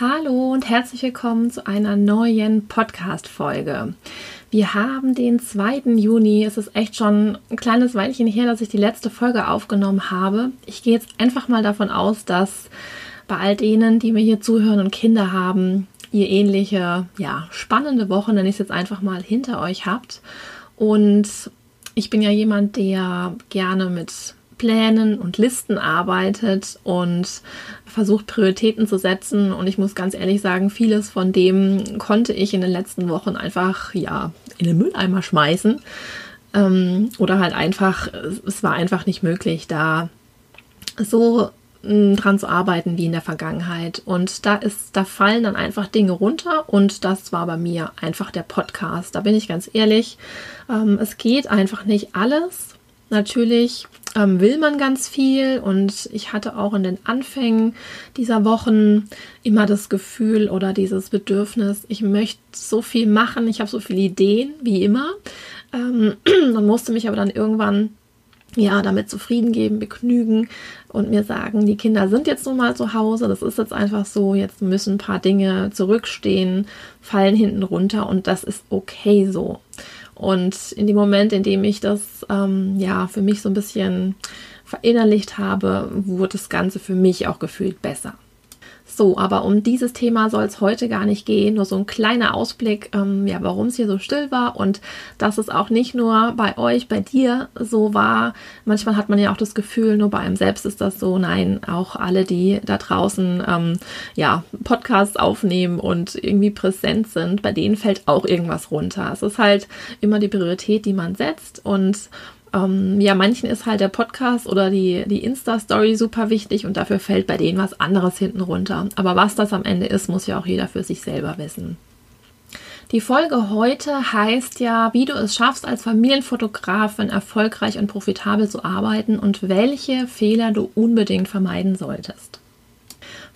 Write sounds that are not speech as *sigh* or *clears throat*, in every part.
Hallo und herzlich willkommen zu einer neuen Podcast-Folge. Wir haben den 2. Juni. Es ist echt schon ein kleines Weilchen her, dass ich die letzte Folge aufgenommen habe. Ich gehe jetzt einfach mal davon aus, dass bei all denen, die mir hier zuhören und Kinder haben, ihr ähnliche, ja, spannende Wochen, nenne ich es jetzt einfach mal, hinter euch habt. Und ich bin ja jemand, der gerne mit Plänen und Listen arbeitet und versucht Prioritäten zu setzen. Und ich muss ganz ehrlich sagen, vieles von dem konnte ich in den letzten Wochen einfach ja in den Mülleimer schmeißen. Ähm, oder halt einfach, es war einfach nicht möglich, da so mm, dran zu arbeiten wie in der Vergangenheit. Und da ist, da fallen dann einfach Dinge runter und das war bei mir einfach der Podcast. Da bin ich ganz ehrlich. Ähm, es geht einfach nicht alles. Natürlich ähm, will man ganz viel und ich hatte auch in den Anfängen dieser Wochen immer das Gefühl oder dieses Bedürfnis, ich möchte so viel machen, ich habe so viele Ideen, wie immer. Ähm, *clears throat* musste mich aber dann irgendwann ja, damit zufrieden geben, begnügen und mir sagen, die Kinder sind jetzt nun mal zu Hause, das ist jetzt einfach so, jetzt müssen ein paar Dinge zurückstehen, fallen hinten runter und das ist okay so. Und in dem Moment, in dem ich das ähm, ja für mich so ein bisschen verinnerlicht habe, wurde das Ganze für mich auch gefühlt besser. So, aber um dieses Thema soll es heute gar nicht gehen. Nur so ein kleiner Ausblick, ähm, ja, warum es hier so still war und dass es auch nicht nur bei euch, bei dir so war. Manchmal hat man ja auch das Gefühl, nur bei einem selbst ist das so. Nein, auch alle, die da draußen ähm, ja Podcasts aufnehmen und irgendwie präsent sind, bei denen fällt auch irgendwas runter. Es ist halt immer die Priorität, die man setzt und ähm, ja, manchen ist halt der Podcast oder die, die Insta-Story super wichtig und dafür fällt bei denen was anderes hinten runter. Aber was das am Ende ist, muss ja auch jeder für sich selber wissen. Die Folge heute heißt ja, wie du es schaffst, als Familienfotografin erfolgreich und profitabel zu arbeiten und welche Fehler du unbedingt vermeiden solltest.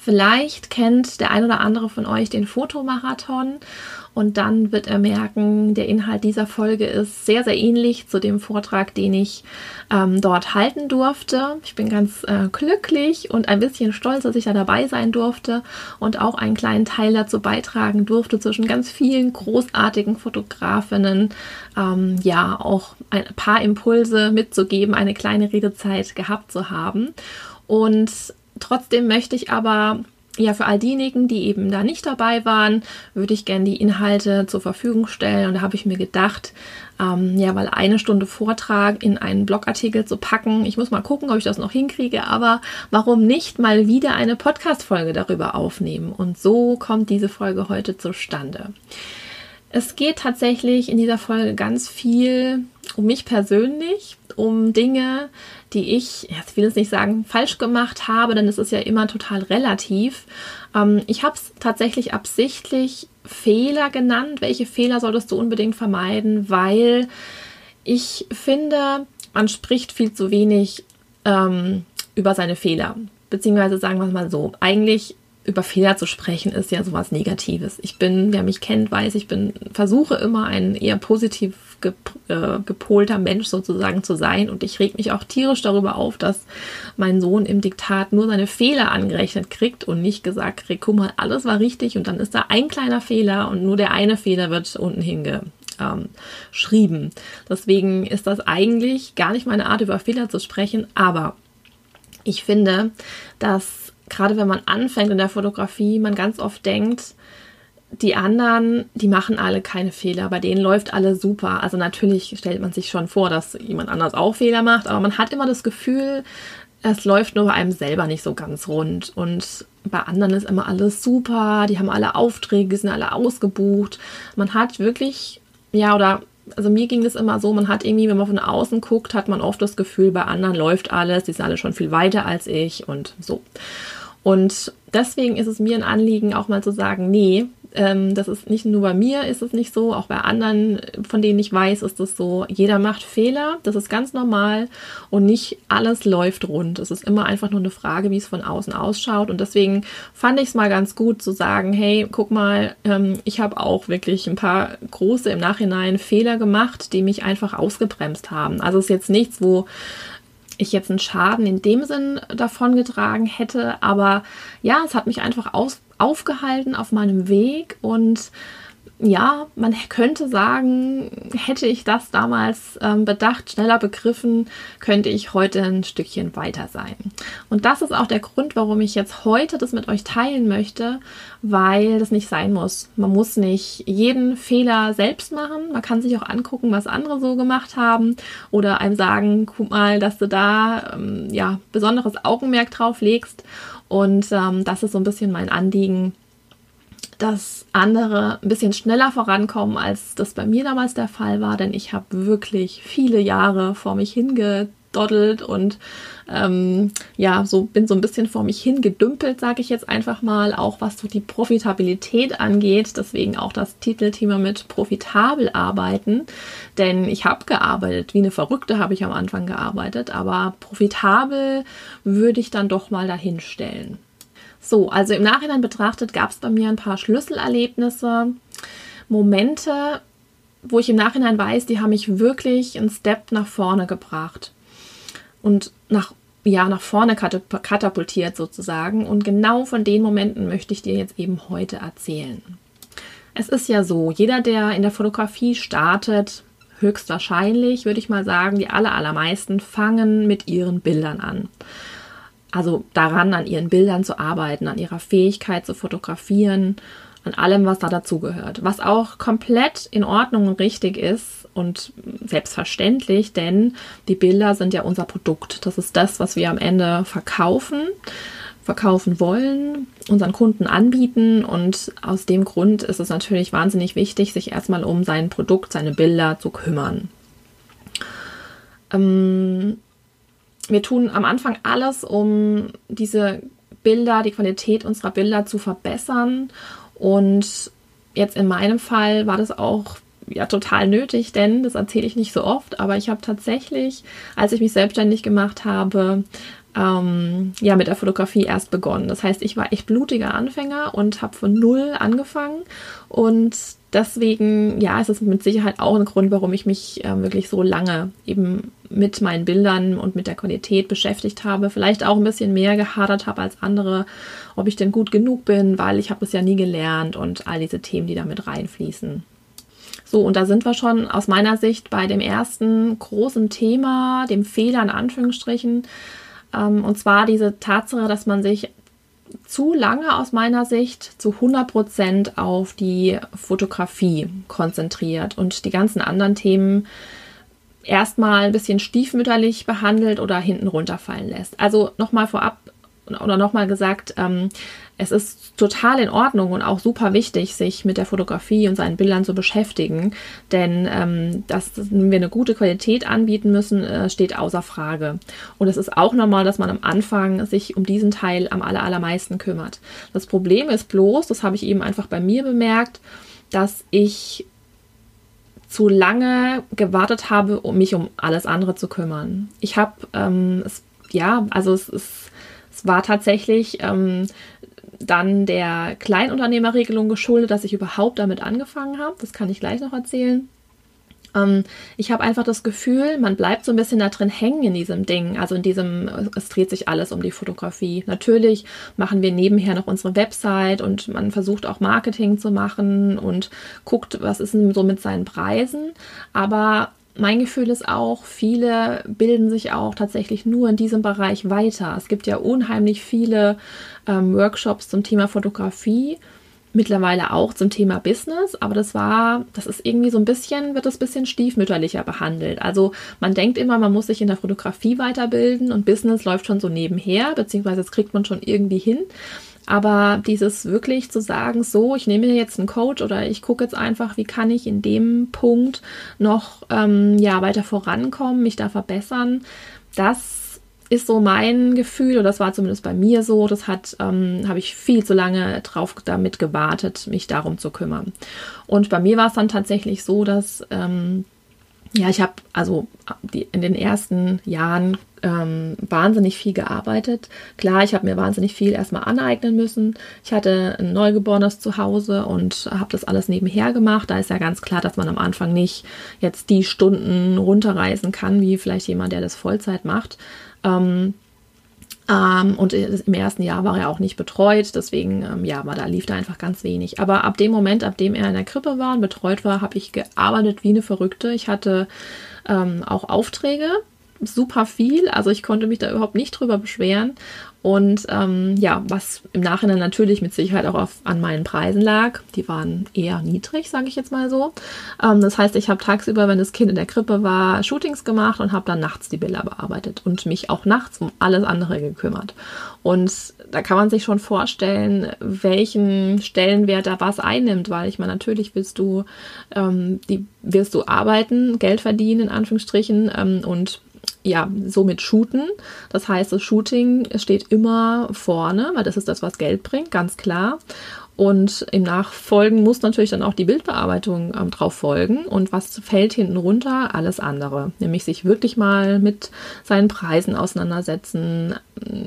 Vielleicht kennt der ein oder andere von euch den Fotomarathon und dann wird er merken, der Inhalt dieser Folge ist sehr, sehr ähnlich zu dem Vortrag, den ich ähm, dort halten durfte. Ich bin ganz äh, glücklich und ein bisschen stolz, dass ich da dabei sein durfte und auch einen kleinen Teil dazu beitragen durfte, zwischen ganz vielen großartigen Fotografinnen ähm, ja auch ein paar Impulse mitzugeben, eine kleine Redezeit gehabt zu haben. Und trotzdem möchte ich aber ja, für all diejenigen, die eben da nicht dabei waren, würde ich gerne die Inhalte zur Verfügung stellen. Und da habe ich mir gedacht, ähm, ja, weil eine Stunde Vortrag in einen Blogartikel zu packen, ich muss mal gucken, ob ich das noch hinkriege, aber warum nicht mal wieder eine Podcast-Folge darüber aufnehmen? Und so kommt diese Folge heute zustande. Es geht tatsächlich in dieser Folge ganz viel um mich persönlich, um Dinge, die ich, jetzt will ich nicht sagen, falsch gemacht habe, denn es ist ja immer total relativ. Ähm, ich habe es tatsächlich absichtlich Fehler genannt. Welche Fehler solltest du unbedingt vermeiden? Weil ich finde, man spricht viel zu wenig ähm, über seine Fehler. Beziehungsweise sagen wir es mal so, eigentlich über Fehler zu sprechen ist ja sowas Negatives. Ich bin, wer mich kennt, weiß, ich bin, versuche immer ein eher positiv äh, gepolter Mensch sozusagen zu sein und ich reg mich auch tierisch darüber auf, dass mein Sohn im Diktat nur seine Fehler angerechnet kriegt und nicht gesagt kriegt, guck mal, alles war richtig und dann ist da ein kleiner Fehler und nur der eine Fehler wird unten hingeschrieben. Ähm, Deswegen ist das eigentlich gar nicht meine Art, über Fehler zu sprechen, aber ich finde, dass gerade wenn man anfängt in der Fotografie, man ganz oft denkt, die anderen, die machen alle keine Fehler, bei denen läuft alles super. Also natürlich stellt man sich schon vor, dass jemand anders auch Fehler macht, aber man hat immer das Gefühl, es läuft nur bei einem selber nicht so ganz rund. Und bei anderen ist immer alles super, die haben alle Aufträge, sind alle ausgebucht. Man hat wirklich, ja, oder also mir ging das immer so, man hat irgendwie, wenn man von außen guckt, hat man oft das Gefühl, bei anderen läuft alles, die sind alle schon viel weiter als ich und so. Und deswegen ist es mir ein Anliegen, auch mal zu sagen, nee, ähm, das ist nicht nur bei mir ist es nicht so, auch bei anderen, von denen ich weiß, ist es so. Jeder macht Fehler, das ist ganz normal und nicht alles läuft rund. Es ist immer einfach nur eine Frage, wie es von außen ausschaut. Und deswegen fand ich es mal ganz gut zu sagen, hey, guck mal, ähm, ich habe auch wirklich ein paar große im Nachhinein Fehler gemacht, die mich einfach ausgebremst haben. Also es ist jetzt nichts, wo ich jetzt einen Schaden in dem Sinn davongetragen hätte. Aber ja, es hat mich einfach aus, aufgehalten auf meinem Weg und ja, man könnte sagen, hätte ich das damals ähm, bedacht, schneller begriffen, könnte ich heute ein Stückchen weiter sein. Und das ist auch der Grund, warum ich jetzt heute das mit euch teilen möchte, weil das nicht sein muss. Man muss nicht jeden Fehler selbst machen. Man kann sich auch angucken, was andere so gemacht haben oder einem sagen, guck mal, dass du da ähm, ja besonderes Augenmerk drauf legst. Und ähm, das ist so ein bisschen mein Anliegen, dass andere ein bisschen schneller vorankommen, als das bei mir damals der Fall war, denn ich habe wirklich viele Jahre vor mich hingedoddelt und ähm, ja, so bin so ein bisschen vor mich hingedümpelt, sage ich jetzt einfach mal, auch was so die Profitabilität angeht. Deswegen auch das Titelthema mit profitabel arbeiten, denn ich habe gearbeitet, wie eine Verrückte habe ich am Anfang gearbeitet, aber profitabel würde ich dann doch mal dahinstellen. So, also im Nachhinein betrachtet gab es bei mir ein paar Schlüsselerlebnisse, Momente, wo ich im Nachhinein weiß, die haben mich wirklich einen Step nach vorne gebracht und nach ja nach vorne katapultiert sozusagen. Und genau von den Momenten möchte ich dir jetzt eben heute erzählen. Es ist ja so, jeder, der in der Fotografie startet, höchstwahrscheinlich, würde ich mal sagen, die aller, allermeisten fangen mit ihren Bildern an also daran, an ihren Bildern zu arbeiten, an ihrer Fähigkeit zu fotografieren, an allem, was da dazugehört. Was auch komplett in Ordnung und richtig ist und selbstverständlich, denn die Bilder sind ja unser Produkt. Das ist das, was wir am Ende verkaufen, verkaufen wollen, unseren Kunden anbieten und aus dem Grund ist es natürlich wahnsinnig wichtig, sich erstmal um sein Produkt, seine Bilder zu kümmern. Ähm, wir tun am Anfang alles, um diese Bilder, die Qualität unserer Bilder zu verbessern. Und jetzt in meinem Fall war das auch ja total nötig, denn das erzähle ich nicht so oft, aber ich habe tatsächlich, als ich mich selbstständig gemacht habe, ähm, ja mit der Fotografie erst begonnen. Das heißt, ich war echt blutiger Anfänger und habe von null angefangen und deswegen, ja, ist es mit Sicherheit auch ein Grund, warum ich mich äh, wirklich so lange eben mit meinen Bildern und mit der Qualität beschäftigt habe. Vielleicht auch ein bisschen mehr gehadert habe als andere, ob ich denn gut genug bin, weil ich habe es ja nie gelernt und all diese Themen, die damit reinfließen. So, und da sind wir schon aus meiner Sicht bei dem ersten großen Thema, dem Fehler in Anführungsstrichen. Ähm, und zwar diese Tatsache, dass man sich zu lange aus meiner Sicht zu 100 Prozent auf die Fotografie konzentriert und die ganzen anderen Themen erstmal ein bisschen stiefmütterlich behandelt oder hinten runterfallen lässt. Also nochmal vorab oder nochmal gesagt, ähm, es ist total in Ordnung und auch super wichtig, sich mit der Fotografie und seinen Bildern zu beschäftigen, denn ähm, dass wir eine gute Qualität anbieten müssen, äh, steht außer Frage. Und es ist auch normal, dass man am Anfang sich um diesen Teil am aller, allermeisten kümmert. Das Problem ist bloß, das habe ich eben einfach bei mir bemerkt, dass ich zu lange gewartet habe, um mich um alles andere zu kümmern. Ich habe, ähm, ja, also es, es, es war tatsächlich ähm, dann der Kleinunternehmerregelung geschuldet, dass ich überhaupt damit angefangen habe. Das kann ich gleich noch erzählen. Ähm, ich habe einfach das Gefühl, man bleibt so ein bisschen da drin hängen in diesem Ding. Also in diesem, es dreht sich alles um die Fotografie. Natürlich machen wir nebenher noch unsere Website und man versucht auch Marketing zu machen und guckt, was ist denn so mit seinen Preisen. Aber mein Gefühl ist auch, viele bilden sich auch tatsächlich nur in diesem Bereich weiter. Es gibt ja unheimlich viele ähm, Workshops zum Thema Fotografie mittlerweile auch zum Thema Business, aber das war, das ist irgendwie so ein bisschen, wird das ein bisschen stiefmütterlicher behandelt. Also man denkt immer, man muss sich in der Fotografie weiterbilden und Business läuft schon so nebenher, beziehungsweise das kriegt man schon irgendwie hin. Aber dieses wirklich zu sagen, so, ich nehme jetzt einen Coach oder ich gucke jetzt einfach, wie kann ich in dem Punkt noch ähm, ja, weiter vorankommen, mich da verbessern, das ist so mein Gefühl, oder das war zumindest bei mir so, das hat, ähm, habe ich viel zu lange drauf damit gewartet, mich darum zu kümmern. Und bei mir war es dann tatsächlich so, dass ähm, ja, ich habe also die, in den ersten Jahren ähm, wahnsinnig viel gearbeitet. Klar, ich habe mir wahnsinnig viel erstmal aneignen müssen. Ich hatte ein Neugeborenes zu Hause und habe das alles nebenher gemacht. Da ist ja ganz klar, dass man am Anfang nicht jetzt die Stunden runterreisen kann, wie vielleicht jemand, der das Vollzeit macht. Ähm, ähm, und im ersten Jahr war er auch nicht betreut, deswegen ähm, ja, war da lief da einfach ganz wenig. Aber ab dem Moment, ab dem er in der Krippe war und betreut war, habe ich gearbeitet wie eine Verrückte. Ich hatte ähm, auch Aufträge, super viel. Also ich konnte mich da überhaupt nicht drüber beschweren. Und ähm, ja, was im Nachhinein natürlich mit Sicherheit auch auf, an meinen Preisen lag. Die waren eher niedrig, sage ich jetzt mal so. Ähm, das heißt, ich habe tagsüber, wenn das Kind in der Krippe war, Shootings gemacht und habe dann nachts die Bilder bearbeitet und mich auch nachts um alles andere gekümmert. Und da kann man sich schon vorstellen, welchen Stellenwert da was einnimmt, weil ich meine, natürlich willst du, ähm, die, wirst du arbeiten, Geld verdienen, in Anführungsstrichen, ähm, und ja, somit shooten. Das heißt, das Shooting steht immer vorne, weil das ist das, was Geld bringt, ganz klar. Und im Nachfolgen muss natürlich dann auch die Bildbearbeitung ähm, drauf folgen. Und was fällt hinten runter? Alles andere. Nämlich sich wirklich mal mit seinen Preisen auseinandersetzen.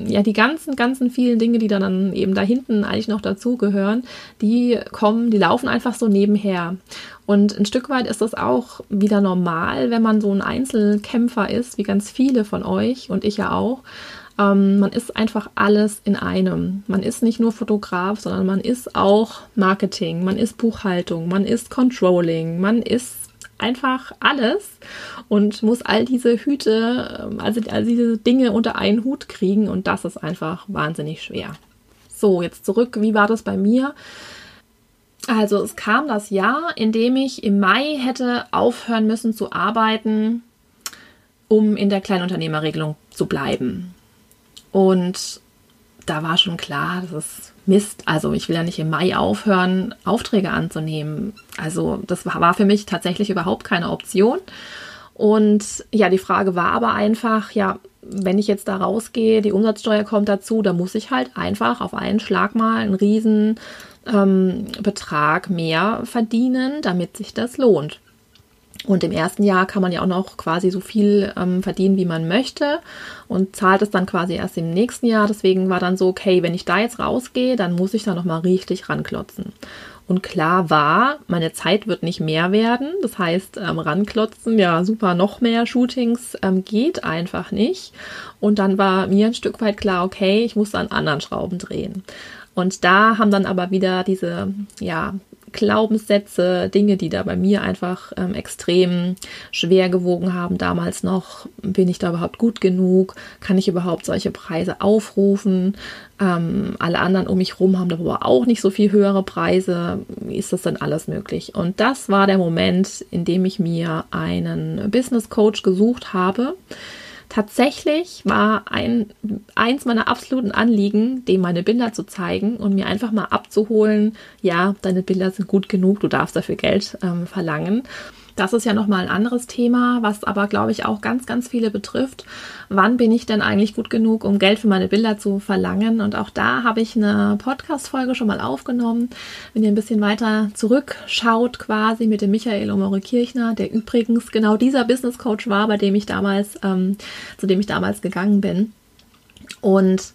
Ja, die ganzen, ganzen vielen Dinge, die dann eben da hinten eigentlich noch dazugehören, die kommen, die laufen einfach so nebenher. Und ein Stück weit ist das auch wieder normal, wenn man so ein Einzelkämpfer ist, wie ganz viele von euch und ich ja auch. Ähm, man ist einfach alles in einem. Man ist nicht nur Fotograf, sondern man ist auch Marketing, man ist Buchhaltung, man ist Controlling, man ist einfach alles und muss all diese Hüte, ähm, also all diese Dinge unter einen Hut kriegen und das ist einfach wahnsinnig schwer. So, jetzt zurück, wie war das bei mir? Also es kam das Jahr, in dem ich im Mai hätte aufhören müssen zu arbeiten, um in der Kleinunternehmerregelung zu bleiben. Und da war schon klar, das ist Mist. Also ich will ja nicht im Mai aufhören, Aufträge anzunehmen. Also das war für mich tatsächlich überhaupt keine Option. Und ja, die Frage war aber einfach, ja, wenn ich jetzt da rausgehe, die Umsatzsteuer kommt dazu, da muss ich halt einfach auf einen Schlag mal einen riesen ähm, Betrag mehr verdienen, damit sich das lohnt. Und im ersten Jahr kann man ja auch noch quasi so viel ähm, verdienen, wie man möchte und zahlt es dann quasi erst im nächsten Jahr. Deswegen war dann so, okay, wenn ich da jetzt rausgehe, dann muss ich da nochmal richtig ranklotzen. Und klar war, meine Zeit wird nicht mehr werden. Das heißt, ähm, ranklotzen, ja, super, noch mehr Shootings ähm, geht einfach nicht. Und dann war mir ein Stück weit klar, okay, ich muss an anderen Schrauben drehen. Und da haben dann aber wieder diese, ja, Glaubenssätze, Dinge, die da bei mir einfach ähm, extrem schwer gewogen haben damals noch. Bin ich da überhaupt gut genug? Kann ich überhaupt solche Preise aufrufen? Ähm, alle anderen um mich herum haben aber auch nicht so viel höhere Preise. Ist das denn alles möglich? Und das war der Moment, in dem ich mir einen Business Coach gesucht habe Tatsächlich war ein, eins meiner absoluten Anliegen, dem meine Bilder zu zeigen und mir einfach mal abzuholen, ja, deine Bilder sind gut genug, du darfst dafür Geld ähm, verlangen. Das ist ja nochmal ein anderes Thema, was aber, glaube ich, auch ganz, ganz viele betrifft. Wann bin ich denn eigentlich gut genug, um Geld für meine Bilder zu verlangen? Und auch da habe ich eine Podcast-Folge schon mal aufgenommen. Wenn ihr ein bisschen weiter zurückschaut, quasi mit dem Michael Omore Kirchner, der übrigens genau dieser Business Coach war, bei dem ich damals, ähm, zu dem ich damals gegangen bin. Und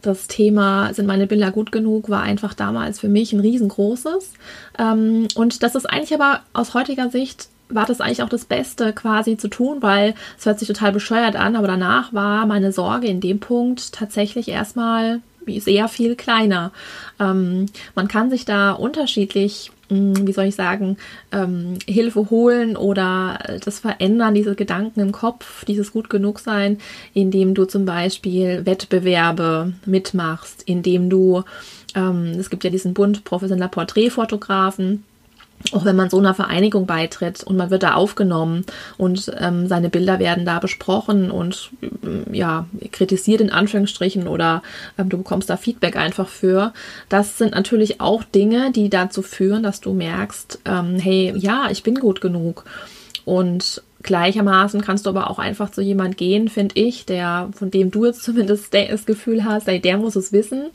das Thema, sind meine Bilder gut genug, war einfach damals für mich ein riesengroßes. Ähm, und das ist eigentlich aber aus heutiger Sicht war das eigentlich auch das Beste quasi zu tun, weil es hört sich total bescheuert an, aber danach war meine Sorge in dem Punkt tatsächlich erstmal sehr viel kleiner. Ähm, man kann sich da unterschiedlich, hm, wie soll ich sagen, ähm, Hilfe holen oder das verändern, diese Gedanken im Kopf, dieses gut genug sein, indem du zum Beispiel Wettbewerbe mitmachst, indem du, ähm, es gibt ja diesen Bund professioneller Porträtfotografen, auch wenn man so einer Vereinigung beitritt und man wird da aufgenommen und ähm, seine Bilder werden da besprochen und ähm, ja, kritisiert in Anführungsstrichen oder ähm, du bekommst da Feedback einfach für. Das sind natürlich auch Dinge, die dazu führen, dass du merkst, ähm, hey, ja, ich bin gut genug. Und Gleichermaßen kannst du aber auch einfach zu jemand gehen, finde ich, der, von dem du jetzt *laughs* zumindest das Gefühl hast, ey, der muss es wissen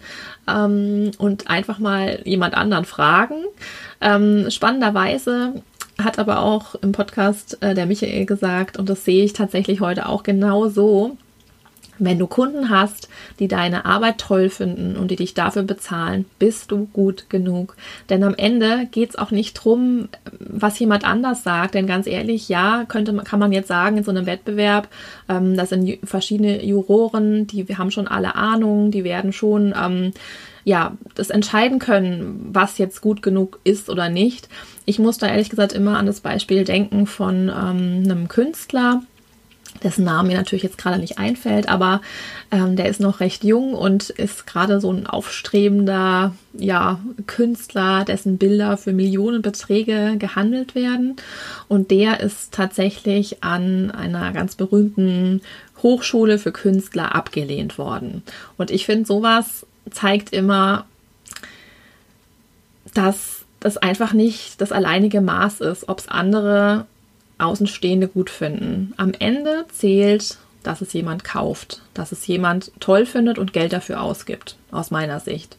ähm, und einfach mal jemand anderen fragen. Ähm, spannenderweise hat aber auch im Podcast äh, der Michael gesagt, und das sehe ich tatsächlich heute auch genau so, Wenn du Kunden hast, die deine Arbeit toll finden und die dich dafür bezahlen, bist du gut genug. Denn am Ende geht es auch nicht drum, was jemand anders sagt. Denn ganz ehrlich, ja, könnte, kann man jetzt sagen, in so einem Wettbewerb, ähm, das sind verschiedene Juroren, die haben schon alle Ahnung, die werden schon ähm, ja, das entscheiden können, was jetzt gut genug ist oder nicht. Ich muss da ehrlich gesagt immer an das Beispiel denken von ähm, einem Künstler, dessen Name mir natürlich jetzt gerade nicht einfällt, aber ähm, der ist noch recht jung und ist gerade so ein aufstrebender ja, Künstler, dessen Bilder für Millionenbeträge gehandelt werden. Und der ist tatsächlich an einer ganz berühmten Hochschule für Künstler abgelehnt worden. Und ich finde, sowas zeigt immer, dass das einfach nicht das alleinige Maß ist, ob es andere Außenstehende gut finden. Am Ende zählt, dass es jemand kauft, dass es jemand toll findet und Geld dafür ausgibt, aus meiner Sicht.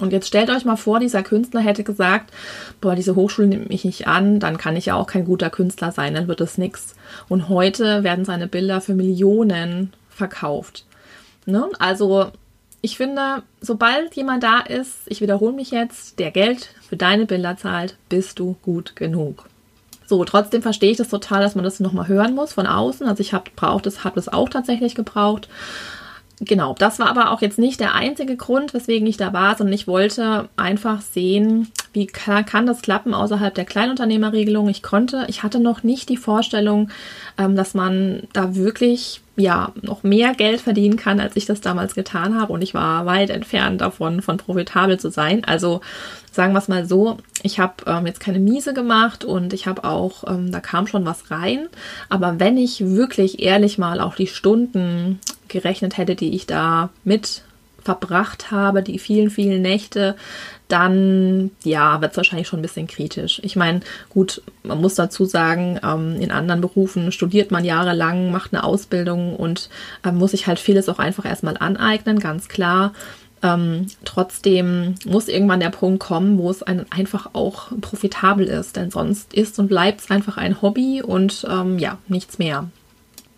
Und jetzt stellt euch mal vor, dieser Künstler hätte gesagt, boah, diese Hochschule nimmt mich nicht an, dann kann ich ja auch kein guter Künstler sein, dann wird es nichts. Und heute werden seine Bilder für Millionen verkauft. Ne? Also ich finde, sobald jemand da ist, ich wiederhole mich jetzt, der Geld für deine Bilder zahlt, bist du gut genug. So, trotzdem verstehe ich das total, dass man das nochmal hören muss von außen. Also ich habe braucht es, habe das auch tatsächlich gebraucht. Genau, das war aber auch jetzt nicht der einzige Grund, weswegen ich da war, sondern ich wollte einfach sehen, wie kann, kann das klappen außerhalb der Kleinunternehmerregelung. Ich konnte, ich hatte noch nicht die Vorstellung, ähm, dass man da wirklich ja noch mehr Geld verdienen kann, als ich das damals getan habe. Und ich war weit entfernt davon, von profitabel zu sein. Also sagen wir es mal so, ich habe ähm, jetzt keine Miese gemacht und ich habe auch, ähm, da kam schon was rein. Aber wenn ich wirklich ehrlich mal auch die Stunden gerechnet hätte, die ich da mit verbracht habe, die vielen, vielen Nächte, dann ja, wird es wahrscheinlich schon ein bisschen kritisch. Ich meine, gut, man muss dazu sagen, ähm, in anderen Berufen studiert man jahrelang, macht eine Ausbildung und äh, muss sich halt vieles auch einfach erstmal aneignen, ganz klar. Ähm, trotzdem muss irgendwann der Punkt kommen, wo es einen einfach auch profitabel ist, denn sonst ist und bleibt es einfach ein Hobby und ähm, ja, nichts mehr.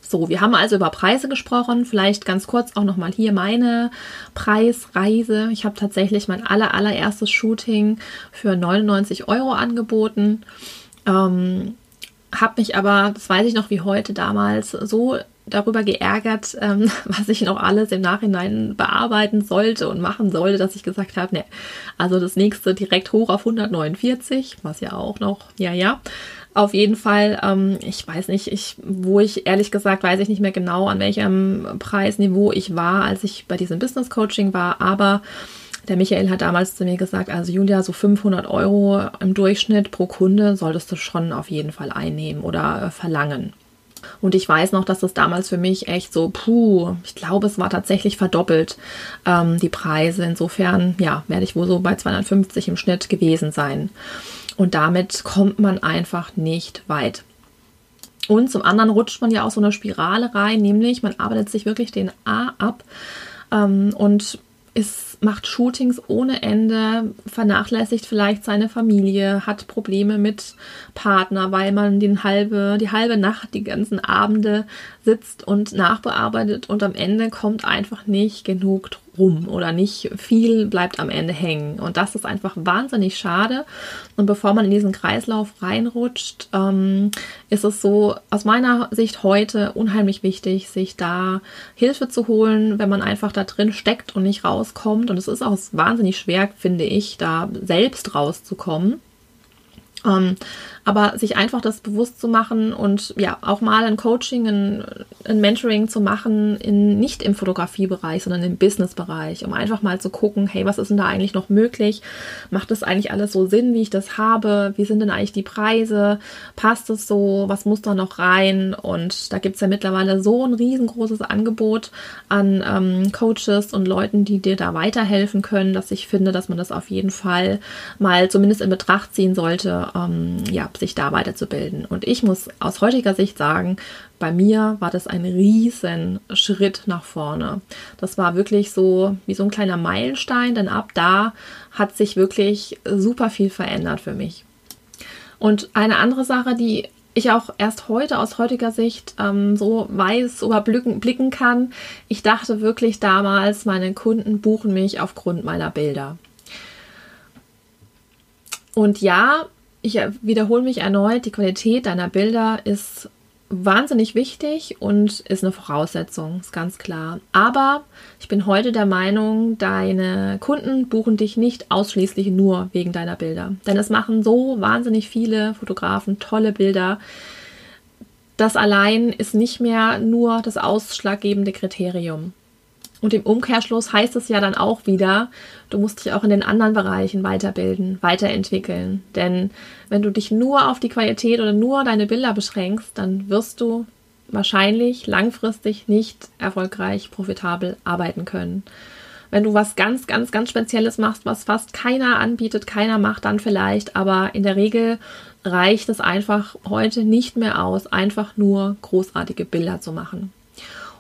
So, wir haben also über Preise gesprochen. Vielleicht ganz kurz auch nochmal hier meine Preisreise. Ich habe tatsächlich mein aller, allererstes Shooting für 99 Euro angeboten. Ähm, habe mich aber, das weiß ich noch wie heute damals, so darüber geärgert, *laughs* ähm, was ich noch alles im Nachhinein bearbeiten sollte und machen sollte, dass ich gesagt habe, ne, also das nächste direkt hoch auf 149, was ja auch noch, ja, ja. Auf jeden Fall, ähm, ich weiß nicht, ich, wo ich ehrlich gesagt weiß ich nicht mehr genau, an welchem Preisniveau ich war, als ich bei diesem Business Coaching war, aber der Michael hat damals zu mir gesagt, also Julia, so 500 Euro im Durchschnitt pro Kunde solltest du schon auf jeden Fall einnehmen oder äh, verlangen. Und ich weiß noch, dass das damals für mich echt so, puh, ich glaube, es war tatsächlich verdoppelt, ähm, die Preise. Insofern, ja, werde ich wohl so bei 250 im Schnitt gewesen sein. Und damit kommt man einfach nicht weit. Und zum anderen rutscht man ja auch so eine Spirale rein, nämlich man arbeitet sich wirklich den A ab ähm, und ist, macht Shootings ohne Ende, vernachlässigt vielleicht seine Familie, hat Probleme mit Partner, weil man den halbe, die halbe Nacht, die ganzen Abende sitzt und nachbearbeitet und am Ende kommt einfach nicht genug rum oder nicht viel bleibt am Ende hängen. Und das ist einfach wahnsinnig schade. Und bevor man in diesen Kreislauf reinrutscht, ähm, ist es so aus meiner Sicht heute unheimlich wichtig, sich da Hilfe zu holen, wenn man einfach da drin steckt und nicht rauskommt. Und es ist auch wahnsinnig schwer, finde ich, da selbst rauszukommen. Ähm, aber sich einfach das bewusst zu machen und ja, auch mal ein Coaching, ein, ein Mentoring zu machen, in, nicht im Fotografiebereich, sondern im Businessbereich, um einfach mal zu gucken, hey, was ist denn da eigentlich noch möglich? Macht das eigentlich alles so Sinn, wie ich das habe? Wie sind denn eigentlich die Preise? Passt es so? Was muss da noch rein? Und da gibt es ja mittlerweile so ein riesengroßes Angebot an ähm, Coaches und Leuten, die dir da weiterhelfen können, dass ich finde, dass man das auf jeden Fall mal zumindest in Betracht ziehen sollte, ähm, ja, sich da weiterzubilden. Und ich muss aus heutiger Sicht sagen, bei mir war das ein riesen Schritt nach vorne. Das war wirklich so wie so ein kleiner Meilenstein, denn ab da hat sich wirklich super viel verändert für mich. Und eine andere Sache, die ich auch erst heute aus heutiger Sicht ähm, so weiß überblicken blicken kann. Ich dachte wirklich damals, meine Kunden buchen mich aufgrund meiner Bilder. Und ja, ich wiederhole mich erneut, die Qualität deiner Bilder ist wahnsinnig wichtig und ist eine Voraussetzung, ist ganz klar. Aber ich bin heute der Meinung, deine Kunden buchen dich nicht ausschließlich nur wegen deiner Bilder. Denn es machen so wahnsinnig viele Fotografen tolle Bilder. Das allein ist nicht mehr nur das ausschlaggebende Kriterium. Und im Umkehrschluss heißt es ja dann auch wieder, du musst dich auch in den anderen Bereichen weiterbilden, weiterentwickeln. Denn wenn du dich nur auf die Qualität oder nur deine Bilder beschränkst, dann wirst du wahrscheinlich langfristig nicht erfolgreich, profitabel arbeiten können. Wenn du was ganz, ganz, ganz Spezielles machst, was fast keiner anbietet, keiner macht, dann vielleicht. Aber in der Regel reicht es einfach heute nicht mehr aus, einfach nur großartige Bilder zu machen.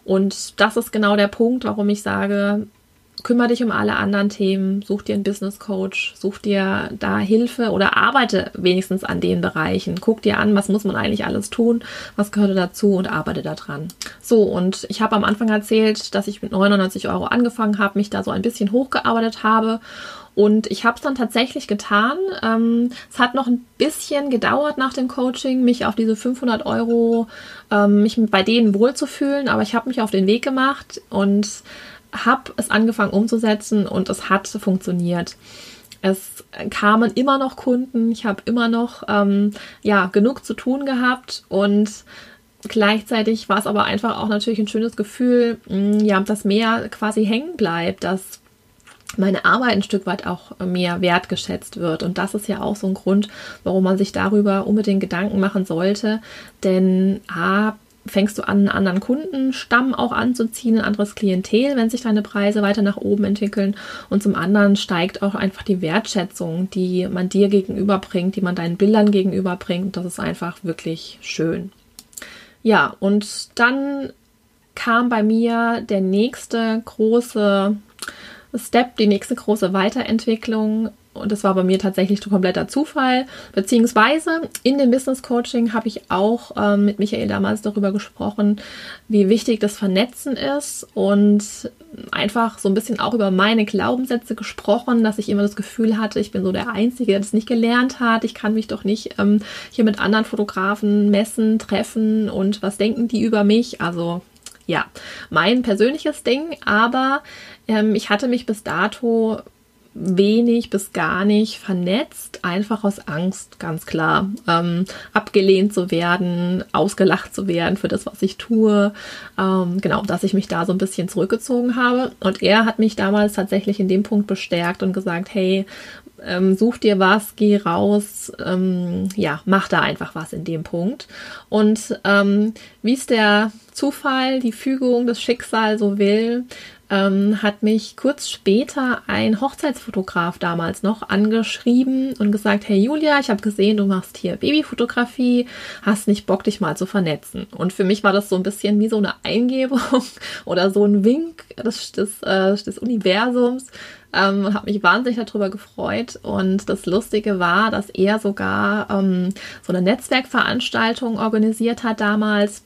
Und das ist genau der Punkt, warum ich sage, kümmere dich um alle anderen Themen, such dir einen Business Coach, such dir da Hilfe oder arbeite wenigstens an den Bereichen. Guck dir an, was muss man eigentlich alles tun, was gehört dazu und arbeite daran. So, und ich habe am Anfang erzählt, dass ich mit 99 Euro angefangen habe, mich da so ein bisschen hochgearbeitet habe und ich habe es dann tatsächlich getan. Ähm, es hat noch ein bisschen gedauert nach dem Coaching, mich auf diese 500 Euro, ähm, mich bei denen wohlzufühlen. Aber ich habe mich auf den Weg gemacht und habe es angefangen umzusetzen und es hat funktioniert. Es kamen immer noch Kunden, ich habe immer noch ähm, ja genug zu tun gehabt und gleichzeitig war es aber einfach auch natürlich ein schönes Gefühl, mh, ja, dass mehr quasi hängen bleibt, dass meine Arbeit ein Stück weit auch mehr wertgeschätzt wird. Und das ist ja auch so ein Grund, warum man sich darüber unbedingt Gedanken machen sollte. Denn A, fängst du an, einen anderen Kundenstamm auch anzuziehen, ein anderes Klientel, wenn sich deine Preise weiter nach oben entwickeln. Und zum anderen steigt auch einfach die Wertschätzung, die man dir gegenüberbringt, die man deinen Bildern gegenüberbringt. Das ist einfach wirklich schön. Ja, und dann kam bei mir der nächste große Step, die nächste große Weiterentwicklung. Und das war bei mir tatsächlich kompletter Zufall. Beziehungsweise in dem Business Coaching habe ich auch ähm, mit Michael damals darüber gesprochen, wie wichtig das Vernetzen ist und einfach so ein bisschen auch über meine Glaubenssätze gesprochen, dass ich immer das Gefühl hatte, ich bin so der Einzige, der das nicht gelernt hat. Ich kann mich doch nicht ähm, hier mit anderen Fotografen messen, treffen und was denken die über mich. Also ja, mein persönliches Ding, aber ähm, ich hatte mich bis dato wenig bis gar nicht vernetzt, einfach aus Angst, ganz klar, ähm, abgelehnt zu werden, ausgelacht zu werden für das, was ich tue. Ähm, genau, dass ich mich da so ein bisschen zurückgezogen habe. Und er hat mich damals tatsächlich in dem Punkt bestärkt und gesagt, hey, ähm, such dir was, geh raus, ähm, ja, mach da einfach was in dem Punkt. Und ähm, wie es der Zufall, die Fügung, das Schicksal so will, ähm, hat mich kurz später ein Hochzeitsfotograf damals noch angeschrieben und gesagt, hey Julia, ich habe gesehen, du machst hier Babyfotografie, hast nicht Bock, dich mal zu vernetzen. Und für mich war das so ein bisschen wie so eine Eingebung *laughs* oder so ein Wink des, des, äh, des Universums. Ähm, habe mich wahnsinnig darüber gefreut und das Lustige war, dass er sogar ähm, so eine Netzwerkveranstaltung organisiert hat damals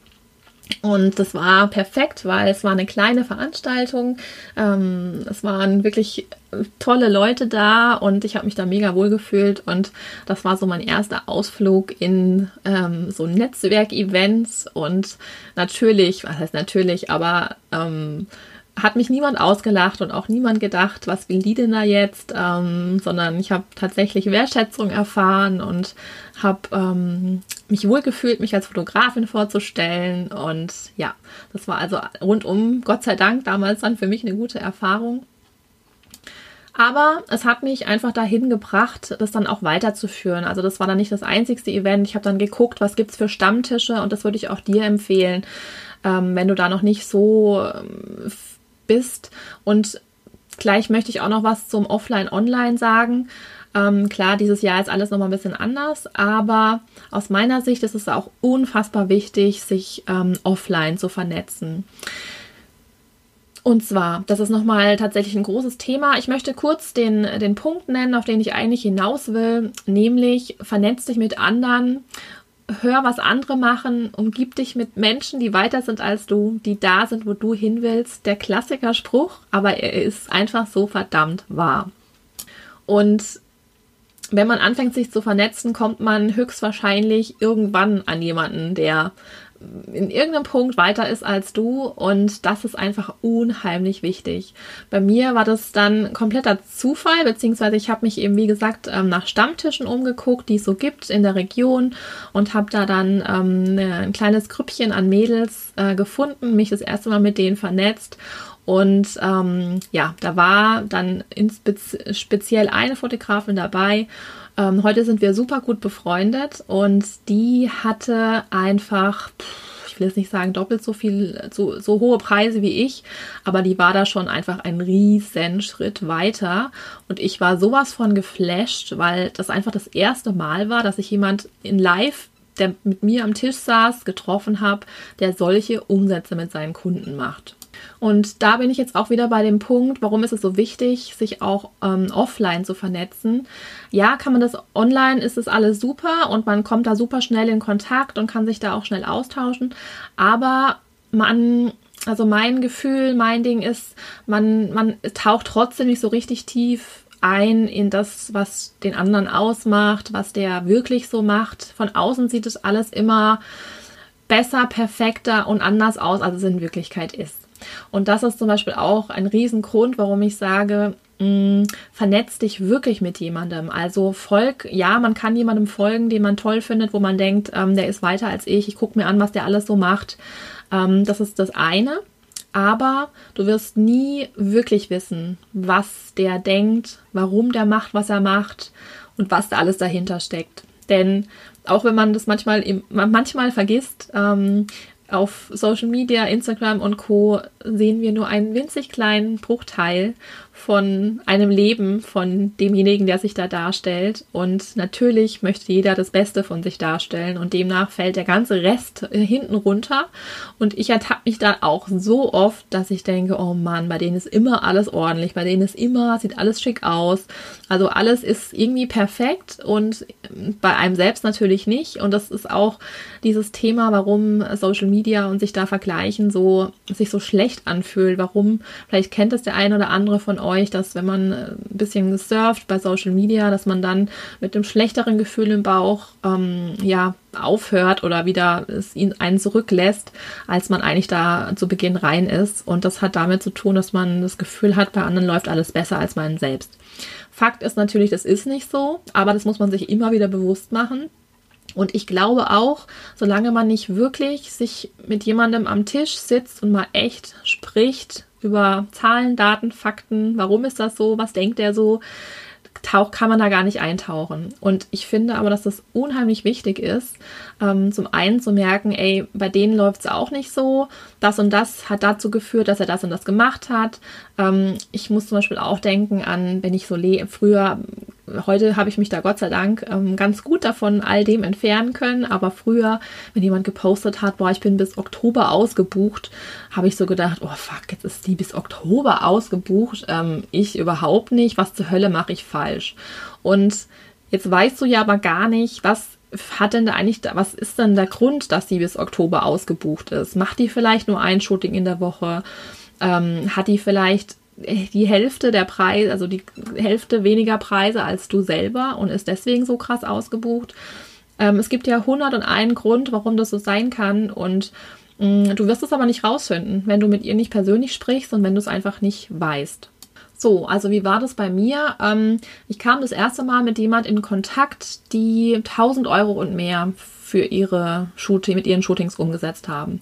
und das war perfekt, weil es war eine kleine Veranstaltung. Ähm, es waren wirklich tolle Leute da und ich habe mich da mega wohl gefühlt. Und das war so mein erster Ausflug in ähm, so Netzwerkevents. Und natürlich, was heißt natürlich, aber ähm, hat mich niemand ausgelacht und auch niemand gedacht, was will die denn da jetzt, ähm, sondern ich habe tatsächlich Wertschätzung erfahren und habe ähm, mich wohlgefühlt, mich als Fotografin vorzustellen und ja, das war also rundum, Gott sei Dank, damals dann für mich eine gute Erfahrung. Aber es hat mich einfach dahin gebracht, das dann auch weiterzuführen. Also das war dann nicht das einzigste Event. Ich habe dann geguckt, was gibt es für Stammtische und das würde ich auch dir empfehlen, ähm, wenn du da noch nicht so ähm, bist. Und gleich möchte ich auch noch was zum Offline-Online sagen. Ähm, klar, dieses Jahr ist alles nochmal ein bisschen anders, aber aus meiner Sicht ist es auch unfassbar wichtig, sich ähm, offline zu vernetzen. Und zwar, das ist nochmal tatsächlich ein großes Thema. Ich möchte kurz den, den Punkt nennen, auf den ich eigentlich hinaus will, nämlich vernetzt dich mit anderen hör, was andere machen, umgib dich mit Menschen, die weiter sind als du, die da sind, wo du hin willst. Der Klassikerspruch, aber er ist einfach so verdammt wahr. Und wenn man anfängt, sich zu vernetzen, kommt man höchstwahrscheinlich irgendwann an jemanden, der in irgendeinem Punkt weiter ist als du und das ist einfach unheimlich wichtig. Bei mir war das dann kompletter Zufall, beziehungsweise ich habe mich eben, wie gesagt, ähm, nach Stammtischen umgeguckt, die es so gibt in der Region und habe da dann ähm, ein kleines Grüppchen an Mädels äh, gefunden, mich das erste Mal mit denen vernetzt und ähm, ja, da war dann speziell eine Fotografin dabei ähm, heute sind wir super gut befreundet und die hatte einfach, ich will jetzt nicht sagen doppelt so viel, so, so hohe Preise wie ich, aber die war da schon einfach ein riesen Schritt weiter und ich war sowas von geflasht, weil das einfach das erste Mal war, dass ich jemand in Live der mit mir am Tisch saß, getroffen habe, der solche Umsätze mit seinen Kunden macht. Und da bin ich jetzt auch wieder bei dem Punkt, warum ist es so wichtig, sich auch ähm, offline zu vernetzen. Ja, kann man das online, ist es alles super und man kommt da super schnell in Kontakt und kann sich da auch schnell austauschen. Aber man also mein Gefühl, mein Ding ist, man, man taucht trotzdem nicht so richtig tief ein in das, was den anderen ausmacht, was der wirklich so macht. Von außen sieht es alles immer besser, perfekter und anders aus, als es in Wirklichkeit ist. Und das ist zum Beispiel auch ein Riesengrund, warum ich sage, mm, vernetz dich wirklich mit jemandem. Also folg, ja, man kann jemandem folgen, den man toll findet, wo man denkt, ähm, der ist weiter als ich, ich gucke mir an, was der alles so macht. Ähm, das ist das eine. Aber du wirst nie wirklich wissen, was der denkt, warum der macht, was er macht und was da alles dahinter steckt. Denn auch wenn man das manchmal, manchmal vergisst, ähm, auf Social Media, Instagram und Co. sehen wir nur einen winzig kleinen Bruchteil von einem Leben von demjenigen, der sich da darstellt. Und natürlich möchte jeder das Beste von sich darstellen und demnach fällt der ganze Rest äh, hinten runter. Und ich ertappe mich da auch so oft, dass ich denke, oh Mann, bei denen ist immer alles ordentlich, bei denen ist immer, sieht alles schick aus. Also alles ist irgendwie perfekt und ähm, bei einem selbst natürlich nicht. Und das ist auch dieses Thema, warum Social Media und sich da vergleichen so, sich so schlecht anfühlt. Warum, vielleicht kennt es der ein oder andere von euch, dass wenn man äh, ein bisschen surft bei Social Media, dass man dann mit einem schlechteren Gefühl im Bauch ähm, ja aufhört oder wieder es ihn einen zurücklässt, als man eigentlich da zu Beginn rein ist. Und das hat damit zu tun, dass man das Gefühl hat, bei anderen läuft alles besser als man selbst. Fakt ist natürlich, das ist nicht so, aber das muss man sich immer wieder bewusst machen. Und ich glaube auch, solange man nicht wirklich sich mit jemandem am Tisch sitzt und mal echt spricht, über Zahlen, Daten, Fakten, warum ist das so, was denkt er so, taucht, kann man da gar nicht eintauchen. Und ich finde aber, dass das unheimlich wichtig ist, ähm, zum einen zu merken, ey, bei denen läuft es auch nicht so, das und das hat dazu geführt, dass er das und das gemacht hat. Ähm, ich muss zum Beispiel auch denken an, wenn ich so früher heute habe ich mich da Gott sei Dank ähm, ganz gut davon all dem entfernen können. Aber früher, wenn jemand gepostet hat, boah, ich bin bis Oktober ausgebucht, habe ich so gedacht, oh fuck, jetzt ist die bis Oktober ausgebucht. Ähm, ich überhaupt nicht. Was zur Hölle mache ich falsch? Und jetzt weißt du ja aber gar nicht, was hat denn da eigentlich, was ist denn der Grund, dass sie bis Oktober ausgebucht ist? Macht die vielleicht nur ein Shooting in der Woche? Ähm, hat die vielleicht die Hälfte der Preise, also die Hälfte weniger Preise als du selber und ist deswegen so krass ausgebucht. Ähm, es gibt ja 101 Grund, warum das so sein kann und mh, mm, du wirst es aber nicht rausfinden, wenn du mit ihr nicht persönlich sprichst und wenn du es einfach nicht weißt. So, also wie war das bei mir? Ähm, ich kam das erste Mal mit jemand in Kontakt, die 1000 Euro und mehr für ihre Shooting, mit ihren Shootings umgesetzt haben.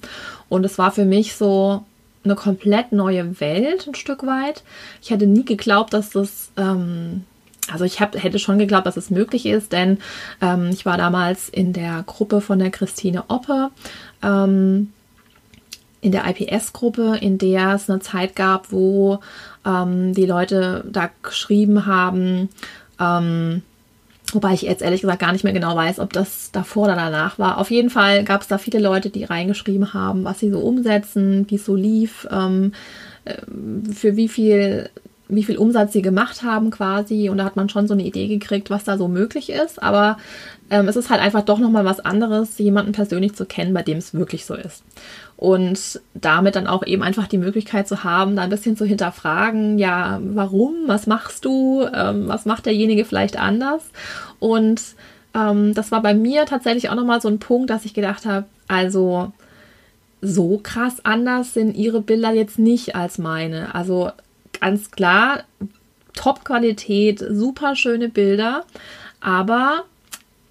Und es war für mich so, eine komplett neue Welt, ein Stück weit. Ich hätte nie geglaubt, dass das, ähm, also ich hab, hätte schon geglaubt, dass es möglich ist, denn ähm, ich war damals in der Gruppe von der Christine Oppe, ähm, in der IPS-Gruppe, in der es eine Zeit gab, wo ähm, die Leute da geschrieben haben, ähm, Wobei ich jetzt ehrlich gesagt gar nicht mehr genau weiß, ob das davor oder danach war. Auf jeden Fall gab es da viele Leute, die reingeschrieben haben, was sie so umsetzen, wie es so lief, ähm, äh, für wie viel wie viel Umsatz sie gemacht haben quasi. Und da hat man schon so eine Idee gekriegt, was da so möglich ist. Aber ähm, es ist halt einfach doch nochmal was anderes, jemanden persönlich zu kennen, bei dem es wirklich so ist. Und damit dann auch eben einfach die Möglichkeit zu haben, da ein bisschen zu hinterfragen, ja, warum, was machst du, ähm, was macht derjenige vielleicht anders? Und ähm, das war bei mir tatsächlich auch nochmal so ein Punkt, dass ich gedacht habe, also so krass anders sind ihre Bilder jetzt nicht als meine. Also ganz klar, Top-Qualität, super schöne Bilder, aber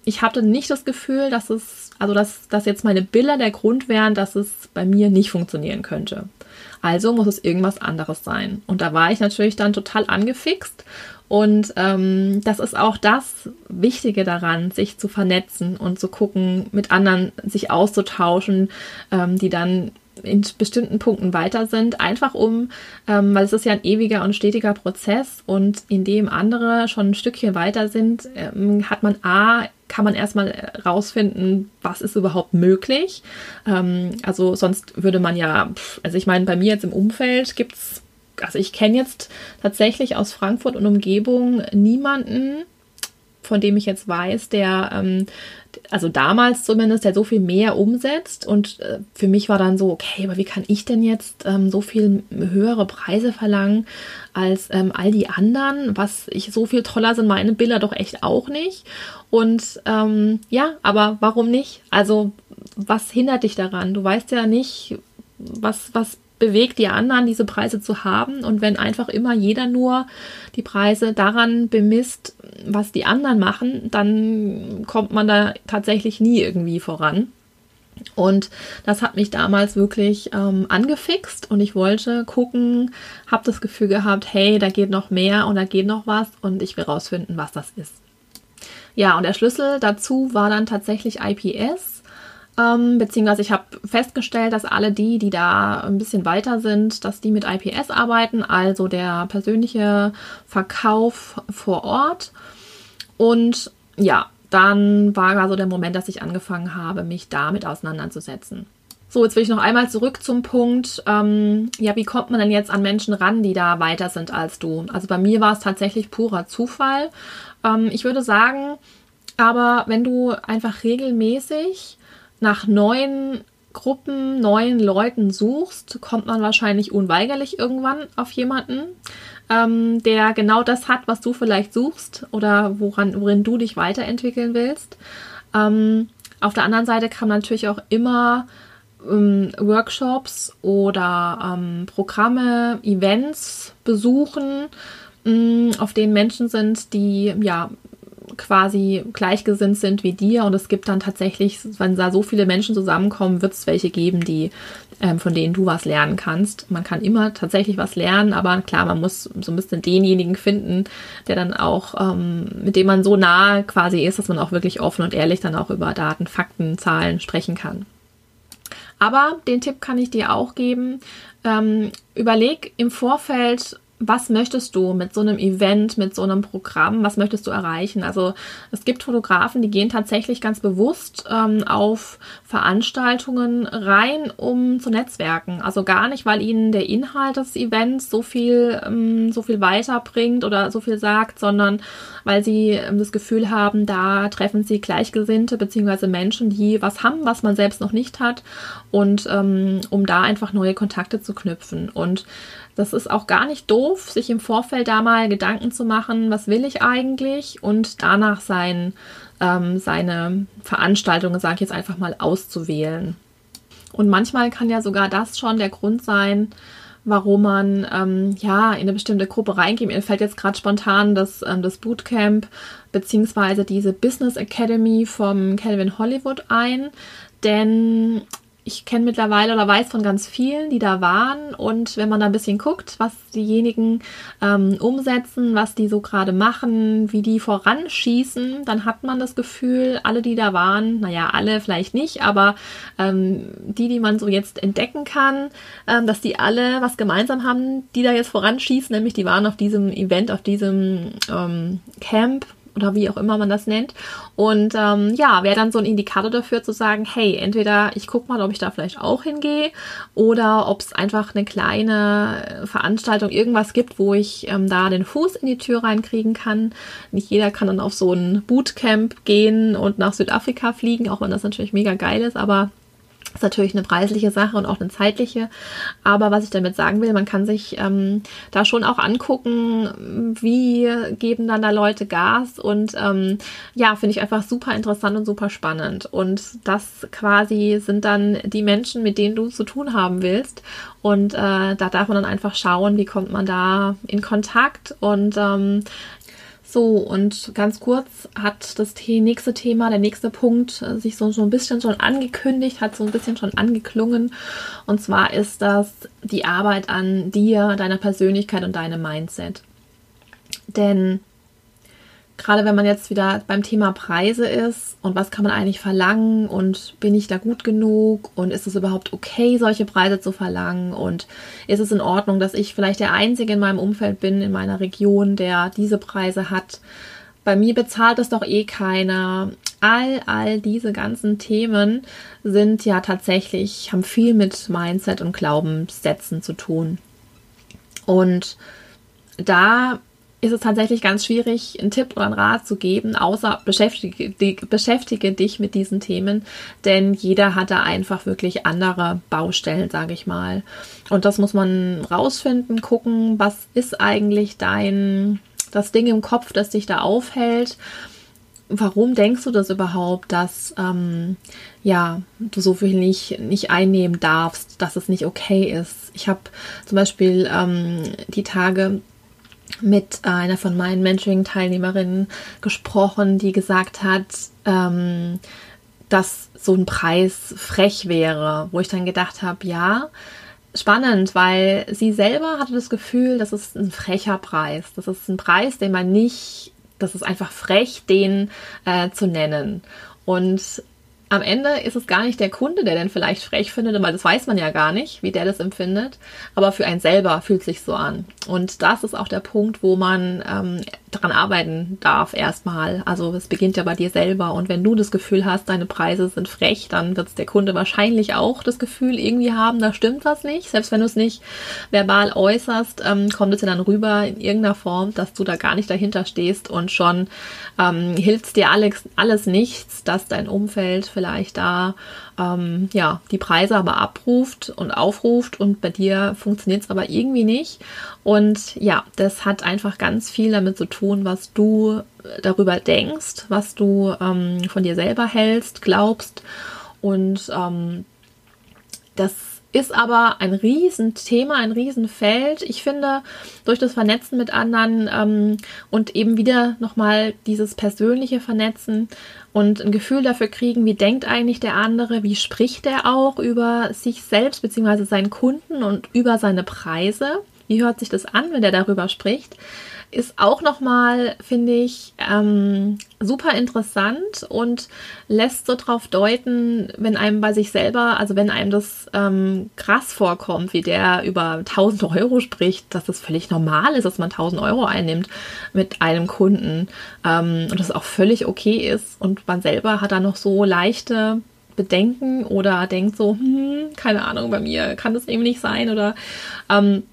ich hatte nicht das Gefühl, dass es, also dass, dass jetzt meine Bilder der Grund wären, dass es bei mir nicht funktionieren könnte. Also muss es irgendwas anderes sein. Und da war ich natürlich dann total angefixt. Und ähm, das ist auch das Wichtige daran, sich zu vernetzen und zu gucken, mit anderen sich auszutauschen, ähm, die dann in bestimmten Punkten weiter sind, einfach um, ähm, weil es ist ja ein ewiger und stetiger Prozess und in dem andere schon ein Stückchen weiter sind, ähm, hat man A, kann man erstmal rausfinden, was ist überhaupt möglich. Ähm, also sonst würde man ja, also ich meine, bei mir jetzt im Umfeld gibt es, also ich kenne jetzt tatsächlich aus Frankfurt und Umgebung niemanden, von dem ich jetzt weiß, der, ähm, also damals zumindest, der so viel mehr umsetzt. Und äh, für mich war dann so, okay, aber wie kann ich denn jetzt ähm, so viel höhere Preise verlangen als ähm, all die anderen? Was ich so viel toller sind meine Bilder doch echt auch nicht. Und ähm, ja, aber warum nicht? Also was hindert dich daran? Du weißt ja nicht, was, was bewegt die anderen, diese Preise zu haben. Und wenn einfach immer jeder nur die Preise daran bemisst, was die anderen machen, dann kommt man da tatsächlich nie irgendwie voran. Und das hat mich damals wirklich ähm, angefixt und ich wollte gucken, habe das Gefühl gehabt, hey, da geht noch mehr und da geht noch was und ich will rausfinden, was das ist. Ja, und der Schlüssel dazu war dann tatsächlich IPS. Ähm, beziehungsweise ich habe festgestellt, dass alle die, die da ein bisschen weiter sind, dass die mit IPS arbeiten, also der persönliche Verkauf vor Ort. Und ja, dann war also der Moment, dass ich angefangen habe, mich damit auseinanderzusetzen. So, jetzt will ich noch einmal zurück zum Punkt, ähm, ja, wie kommt man denn jetzt an Menschen ran, die da weiter sind als du? Also bei mir war es tatsächlich purer Zufall. Ähm, ich würde sagen, aber wenn du einfach regelmäßig nach neuen Gruppen, neuen Leuten suchst, kommt man wahrscheinlich unweigerlich irgendwann auf jemanden, ähm, der genau das hat, was du vielleicht suchst oder woran, worin du dich weiterentwickeln willst. Ähm, auf der anderen Seite kann man natürlich auch immer ähm, Workshops oder ähm, Programme, Events besuchen, mm, auf denen Menschen sind, die ja quasi gleichgesinnt sind wie dir und es gibt dann tatsächlich, wenn da so viele Menschen zusammenkommen, wird es welche geben, die ähm, von denen du was lernen kannst. Man kann immer tatsächlich was lernen, aber klar, man muss so ein bisschen denjenigen finden, der dann auch, ähm, mit dem man so nah quasi ist, dass man auch wirklich offen und ehrlich dann auch über Daten, Fakten, Zahlen sprechen kann. Aber den Tipp kann ich dir auch geben. Ähm, überleg im Vorfeld, was möchtest du mit so einem Event, mit so einem Programm, was möchtest du erreichen? Also es gibt Fotografen, die gehen tatsächlich ganz bewusst ähm, auf Veranstaltungen rein, um zu netzwerken. Also gar nicht, weil ihnen der Inhalt des Events so viel, ähm, so viel weiterbringt oder so viel sagt, sondern weil sie ähm, das Gefühl haben, da treffen sie Gleichgesinnte beziehungsweise Menschen, die was haben, was man selbst noch nicht hat und ähm, um da einfach neue Kontakte zu knüpfen. Und das ist auch gar nicht doof, sich im Vorfeld da mal Gedanken zu machen, was will ich eigentlich und danach sein, ähm, seine Veranstaltungen, sage ich jetzt einfach mal, auszuwählen. Und manchmal kann ja sogar das schon der Grund sein, warum man ähm, ja in eine bestimmte Gruppe reingeht. Mir fällt jetzt gerade spontan das, ähm, das Bootcamp beziehungsweise diese Business Academy vom Calvin Hollywood ein. Denn ich kenne mittlerweile oder weiß von ganz vielen, die da waren. Und wenn man da ein bisschen guckt, was diejenigen ähm, umsetzen, was die so gerade machen, wie die voranschießen, dann hat man das Gefühl, alle, die da waren, naja, alle vielleicht nicht, aber ähm, die, die man so jetzt entdecken kann, ähm, dass die alle was gemeinsam haben, die da jetzt voranschießen, nämlich die waren auf diesem Event, auf diesem ähm, Camp oder wie auch immer man das nennt. Und ähm, ja, wäre dann so ein Indikator dafür zu sagen, hey, entweder ich gucke mal, ob ich da vielleicht auch hingehe oder ob es einfach eine kleine Veranstaltung, irgendwas gibt, wo ich ähm, da den Fuß in die Tür reinkriegen kann. Nicht jeder kann dann auf so ein Bootcamp gehen und nach Südafrika fliegen, auch wenn das natürlich mega geil ist, aber ist natürlich eine preisliche Sache und auch eine zeitliche. Aber was ich damit sagen will, man kann sich ähm, da schon auch angucken, wie geben dann da Leute Gas. Und ähm, ja, finde ich einfach super interessant und super spannend. Und das quasi sind dann die Menschen, mit denen du zu tun haben willst. Und äh, da darf man dann einfach schauen, wie kommt man da in Kontakt. Und ähm, so, und ganz kurz hat das nächste Thema, der nächste Punkt, äh, sich so, so ein bisschen schon angekündigt, hat so ein bisschen schon angeklungen. Und zwar ist das die Arbeit an dir, deiner Persönlichkeit und deinem Mindset. Denn gerade wenn man jetzt wieder beim Thema Preise ist und was kann man eigentlich verlangen und bin ich da gut genug und ist es überhaupt okay, solche Preise zu verlangen und ist es in Ordnung, dass ich vielleicht der Einzige in meinem Umfeld bin, in meiner Region, der diese Preise hat. Bei mir bezahlt es doch eh keiner. All, all diese ganzen Themen sind ja tatsächlich, haben viel mit Mindset und Glaubenssätzen zu tun. Und da ist es tatsächlich ganz schwierig, einen Tipp oder einen Rat zu geben, außer beschäftige, beschäftige dich mit diesen Themen, denn jeder hat da einfach wirklich andere Baustellen, sage ich mal. Und das muss man rausfinden, gucken, was ist eigentlich dein, das Ding im Kopf, das dich da aufhält. Warum denkst du das überhaupt, dass ähm, ja du so viel nicht, nicht einnehmen darfst, dass es nicht okay ist? Ich habe zum Beispiel ähm, die Tage mit einer von meinen Mentoring-Teilnehmerinnen gesprochen, die gesagt hat, ähm, dass so ein Preis frech wäre, wo ich dann gedacht habe, ja, spannend, weil sie selber hatte das Gefühl, das ist ein frecher Preis. Das ist ein Preis, den man nicht, das ist einfach frech, den äh, zu nennen. Und am Ende ist es gar nicht der Kunde, der den vielleicht frech findet, weil das weiß man ja gar nicht, wie der das empfindet. Aber für einen selber fühlt sich so an. Und das ist auch der Punkt, wo man ähm, daran arbeiten darf erstmal. Also es beginnt ja bei dir selber. Und wenn du das Gefühl hast, deine Preise sind frech, dann wird der Kunde wahrscheinlich auch das Gefühl irgendwie haben, da stimmt was nicht. Selbst wenn du es nicht verbal äußerst, ähm, kommt es ja dann rüber in irgendeiner Form, dass du da gar nicht dahinter stehst und schon ähm, hilft dir alles, alles nichts, dass dein Umfeld vielleicht da ähm, ja die Preise aber abruft und aufruft und bei dir funktioniert es aber irgendwie nicht. Und ja, das hat einfach ganz viel damit zu tun, was du darüber denkst, was du ähm, von dir selber hältst, glaubst und ähm, das ist aber ein Riesenthema, ein Riesenfeld. Ich finde, durch das Vernetzen mit anderen ähm, und eben wieder nochmal dieses persönliche Vernetzen und ein Gefühl dafür kriegen, wie denkt eigentlich der andere, wie spricht er auch über sich selbst bzw. seinen Kunden und über seine Preise. Wie hört sich das an, wenn der darüber spricht? Ist auch nochmal, finde ich, ähm, super interessant und lässt so drauf deuten, wenn einem bei sich selber, also wenn einem das ähm, krass vorkommt, wie der über 1000 Euro spricht, dass das völlig normal ist, dass man 1000 Euro einnimmt mit einem Kunden ähm, und das auch völlig okay ist und man selber hat da noch so leichte Bedenken oder denkt so, hm, keine Ahnung, bei mir kann das eben nicht sein oder ähm,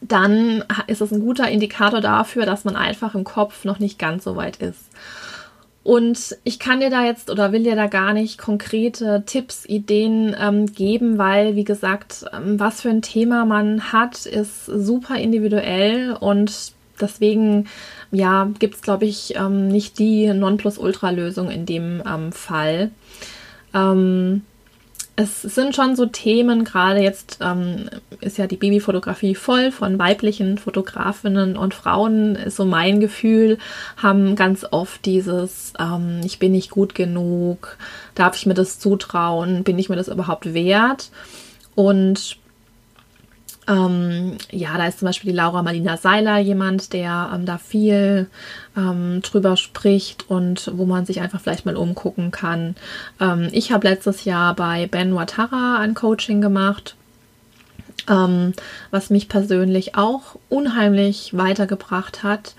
dann ist es ein guter Indikator dafür, dass man einfach im Kopf noch nicht ganz so weit ist. Und ich kann dir da jetzt oder will dir da gar nicht konkrete Tipps, Ideen ähm, geben, weil, wie gesagt, ähm, was für ein Thema man hat, ist super individuell und deswegen, ja, gibt es, glaube ich, ähm, nicht die Nonplusultra-Lösung in dem ähm, Fall. Ähm, es sind schon so Themen, gerade jetzt ähm, ist ja die Babyfotografie voll von weiblichen Fotografinnen und Frauen, ist so mein Gefühl, haben ganz oft dieses, ähm, ich bin nicht gut genug, darf ich mir das zutrauen, bin ich mir das überhaupt wert? Und ähm, ja, da ist zum Beispiel die Laura Marlina Seiler jemand, der ähm, da viel ähm, drüber spricht und wo man sich einfach vielleicht mal umgucken kann. Ähm, ich habe letztes Jahr bei Ben Watara ein Coaching gemacht, ähm, was mich persönlich auch unheimlich weitergebracht hat.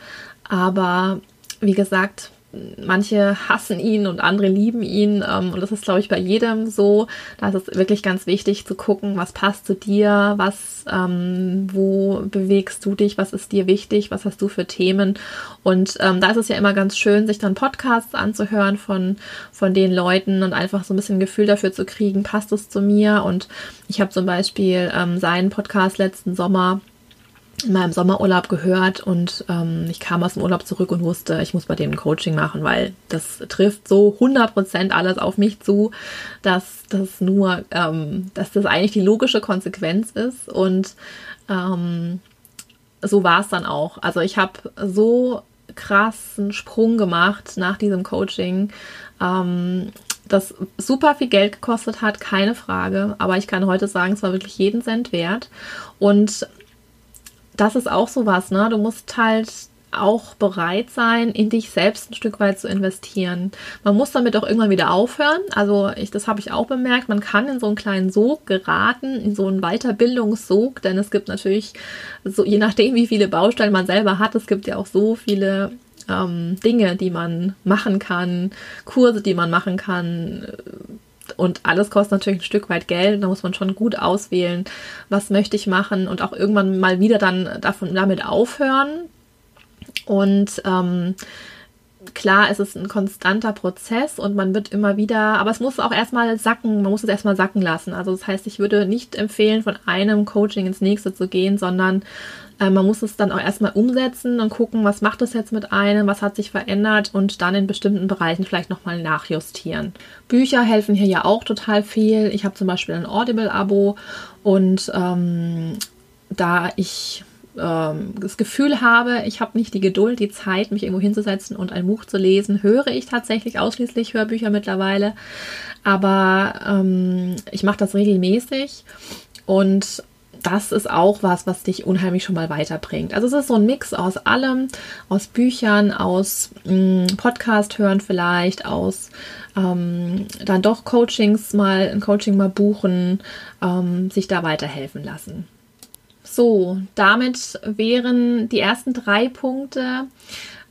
Aber wie gesagt, manche hassen ihn und andere lieben ihn. Ähm, und das ist, glaube ich, bei jedem so. Da ist es wirklich ganz wichtig zu gucken, was passt zu dir, was, ähm, wo bewegst du dich, was ist dir wichtig, was hast du für Themen. Und ähm, da ist es ja immer ganz schön, sich dann Podcasts anzuhören von, von den Leuten und einfach so ein bisschen Gefühl dafür zu kriegen, passt es zu mir. Und ich habe zum Beispiel ähm, seinen Podcast letzten Sommer in meinem Sommerurlaub gehört und ähm, ich kam aus dem Urlaub zurück und wusste, ich muss bei dem ein Coaching machen, weil das trifft so 100% alles auf mich zu, dass das nur, ähm, dass das eigentlich die logische Konsequenz ist und ähm, so war es dann auch. Also ich habe so krassen Sprung gemacht nach diesem Coaching, ähm, das super viel Geld gekostet hat, keine Frage. Aber ich kann heute sagen, es war wirklich jeden Cent wert. Und das ist auch sowas, ne? Du musst halt auch bereit sein, in dich selbst ein Stück weit zu investieren. Man muss damit auch irgendwann wieder aufhören. Also ich, das habe ich auch bemerkt. Man kann in so einen kleinen Sog geraten, in so einen Weiterbildungssog, denn es gibt natürlich so, je nachdem, wie viele Baustellen man selber hat, es gibt ja auch so viele ähm, Dinge, die man machen kann, Kurse, die man machen kann, und alles kostet natürlich ein Stück weit Geld. Da muss man schon gut auswählen, was möchte ich machen und auch irgendwann mal wieder dann davon damit aufhören. Und ähm, klar, es ist ein konstanter Prozess und man wird immer wieder, aber es muss auch erstmal sacken, man muss es erstmal sacken lassen. Also das heißt, ich würde nicht empfehlen, von einem Coaching ins nächste zu gehen, sondern äh, man muss es dann auch erstmal umsetzen und gucken, was macht es jetzt mit einem, was hat sich verändert und dann in bestimmten Bereichen vielleicht nochmal nachjustieren. Bücher helfen hier ja auch total viel. Ich habe zum Beispiel ein Audible-Abo und ähm, da ich ähm, das Gefühl habe, ich habe nicht die Geduld, die Zeit, mich irgendwo hinzusetzen und ein Buch zu lesen, höre ich tatsächlich ausschließlich Hörbücher mittlerweile. Aber ähm, ich mache das regelmäßig und das ist auch was, was dich unheimlich schon mal weiterbringt. Also es ist so ein Mix aus allem, aus Büchern, aus mh, mm, Podcast hören vielleicht, aus ähm, dann doch Coachings mal, ein Coaching mal buchen, ähm, sich da weiterhelfen lassen. So, damit wären die ersten drei Punkte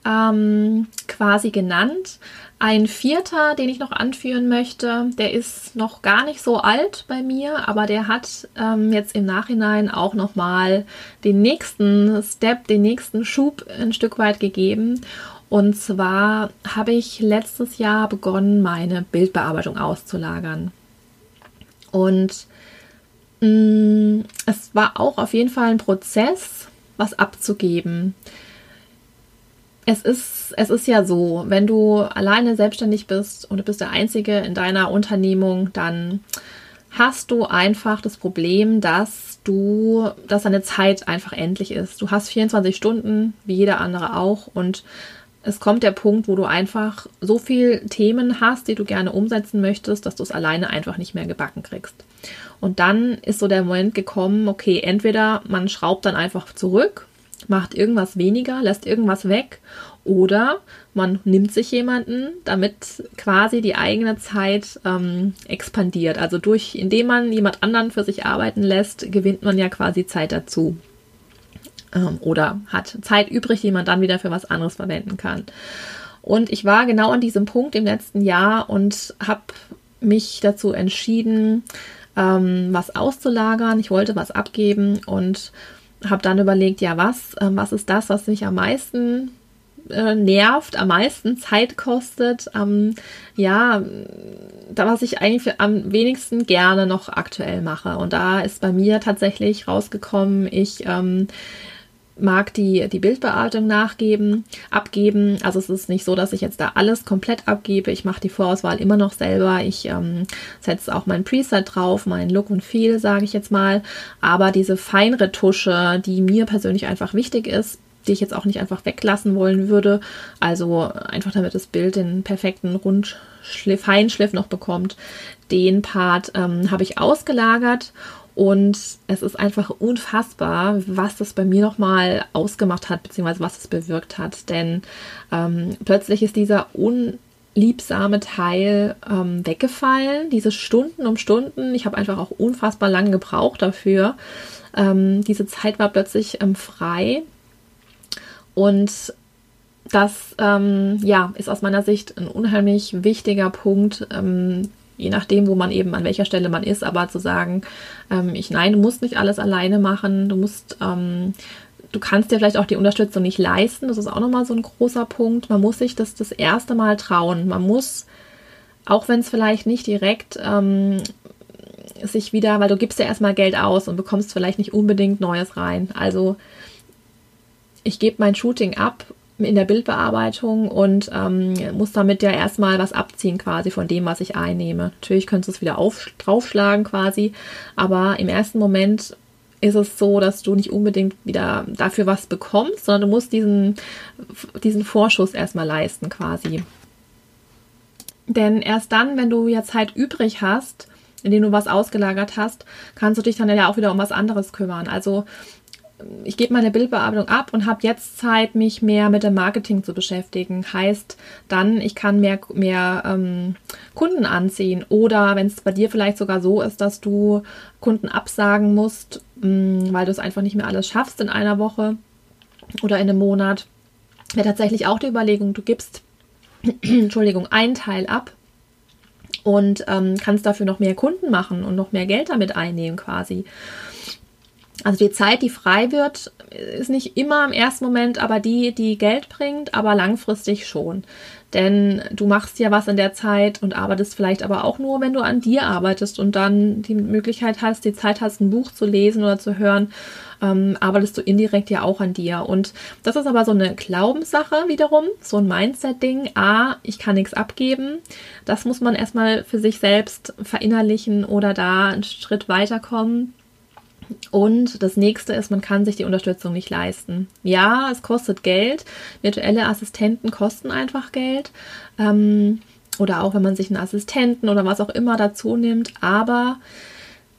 ähm, quasi genannt. Ein vierter, den ich noch anführen möchte, der ist noch gar nicht so alt bei mir, aber der hat ähm, jetzt im Nachhinein auch nochmal den nächsten Step, den nächsten Schub ein Stück weit gegeben. Und zwar habe ich letztes Jahr begonnen, meine Bildbearbeitung auszulagern. Und mh, mm, es war auch auf jeden Fall ein Prozess, was abzugeben es ist, es ist ja so, wenn du alleine selbstständig bist und du bist der Einzige in deiner Unternehmung, dann hast du einfach das Problem, dass du, dass deine Zeit einfach endlich ist. Du hast 24 Stunden, wie jeder andere auch, und es kommt der Punkt, wo du einfach so viel Themen hast, die du gerne umsetzen möchtest, dass du es alleine einfach nicht mehr gebacken kriegst. Und dann ist so der Moment gekommen, okay, entweder man schraubt dann einfach zurück macht irgendwas weniger, lässt irgendwas weg oder man nimmt sich jemanden, damit quasi die eigene Zeit ähm, expandiert. Also durch, indem man jemand anderen für sich arbeiten lässt, gewinnt man ja quasi Zeit dazu. Ähm, oder hat Zeit übrig, die man dann wieder für was anderes verwenden kann. Und ich war genau an diesem Punkt im letzten Jahr und habe mich dazu entschieden, ähm, was auszulagern. Ich wollte was abgeben und habe dann überlegt, ja, was, äh, was ist das, was mich am meisten äh, nervt, am meisten Zeit kostet, am, ja, da was ich eigentlich am wenigsten gerne noch aktuell mache. Und da ist bei mir tatsächlich rausgekommen, ich ähm, mag die, die Bildbearbeitung nachgeben, abgeben. Also es ist nicht so, dass ich jetzt da alles komplett abgebe. Ich mache die Vorauswahl immer noch selber. Ich ähm, setze auch mein Preset drauf, mein Look und Feel, sage ich jetzt mal. Aber diese Feinretusche, die mir persönlich einfach wichtig ist, die ich jetzt auch nicht einfach weglassen wollen würde. Also einfach damit das Bild den perfekten Rundschliff, Feinschliff noch bekommt. Den Part ähm, habe ich ausgelagert und es ist einfach unfassbar, was das bei mir nochmal ausgemacht hat, beziehungsweise was es bewirkt hat. Denn ähm, plötzlich ist dieser unliebsame Teil ähm, weggefallen, diese Stunden um Stunden. Ich habe einfach auch unfassbar lange gebraucht dafür. Ähm, diese Zeit war plötzlich ähm, frei. Und das ähm, ja, ist aus meiner Sicht ein unheimlich wichtiger Punkt, ähm, je nachdem, wo man eben an welcher Stelle man ist, aber zu sagen, ähm, ich nein, du musst nicht alles alleine machen, du musst, ähm, du kannst dir vielleicht auch die Unterstützung nicht leisten. Das ist auch nochmal so ein großer Punkt. Man muss sich das das erste Mal trauen. Man muss, auch wenn es vielleicht nicht direkt ähm, sich wieder, weil du gibst ja erstmal Geld aus und bekommst vielleicht nicht unbedingt Neues rein. Also ich gebe mein Shooting ab in der Bildbearbeitung und ähm, muss damit ja erstmal was abziehen quasi von dem, was ich einnehme. Natürlich könntest du es wieder auf, draufschlagen quasi, aber im ersten Moment ist es so, dass du nicht unbedingt wieder dafür was bekommst, sondern du musst diesen, diesen Vorschuss erstmal leisten quasi. Denn erst dann, wenn du ja Zeit übrig hast, indem du was ausgelagert hast, kannst du dich dann ja auch wieder um was anderes kümmern. Also ich gebe meine Bildbearbeitung ab und habe jetzt Zeit, mich mehr mit dem Marketing zu beschäftigen. Heißt dann, ich kann mehr, mehr ähm, Kunden anziehen. Oder wenn es bei dir vielleicht sogar so ist, dass du Kunden absagen musst, mh, mm, weil du es einfach nicht mehr alles schaffst in einer Woche oder in einem Monat, wäre tatsächlich auch die Überlegung, du gibst, *clears throat* Entschuldigung, einen Teil ab und ähm, kannst dafür noch mehr Kunden machen und noch mehr Geld damit einnehmen quasi. Also die Zeit, die frei wird, ist nicht immer im ersten Moment, aber die, die Geld bringt, aber langfristig schon. Denn du machst ja was in der Zeit und arbeitest vielleicht aber auch nur, wenn du an dir arbeitest und dann die Möglichkeit hast, die Zeit hast, ein Buch zu lesen oder zu hören, ähm, arbeitest du indirekt ja auch an dir. Und das ist aber so eine Glaubenssache wiederum, so ein Mindset-Ding. A, ich kann nichts abgeben. Das muss man erstmal für sich selbst verinnerlichen oder da einen Schritt weiterkommen. Und das nächste ist, man kann sich die Unterstützung nicht leisten. Ja, es kostet Geld. Virtuelle Assistenten kosten einfach Geld. Ähm, oder auch wenn man sich einen Assistenten oder was auch immer dazu nimmt. Aber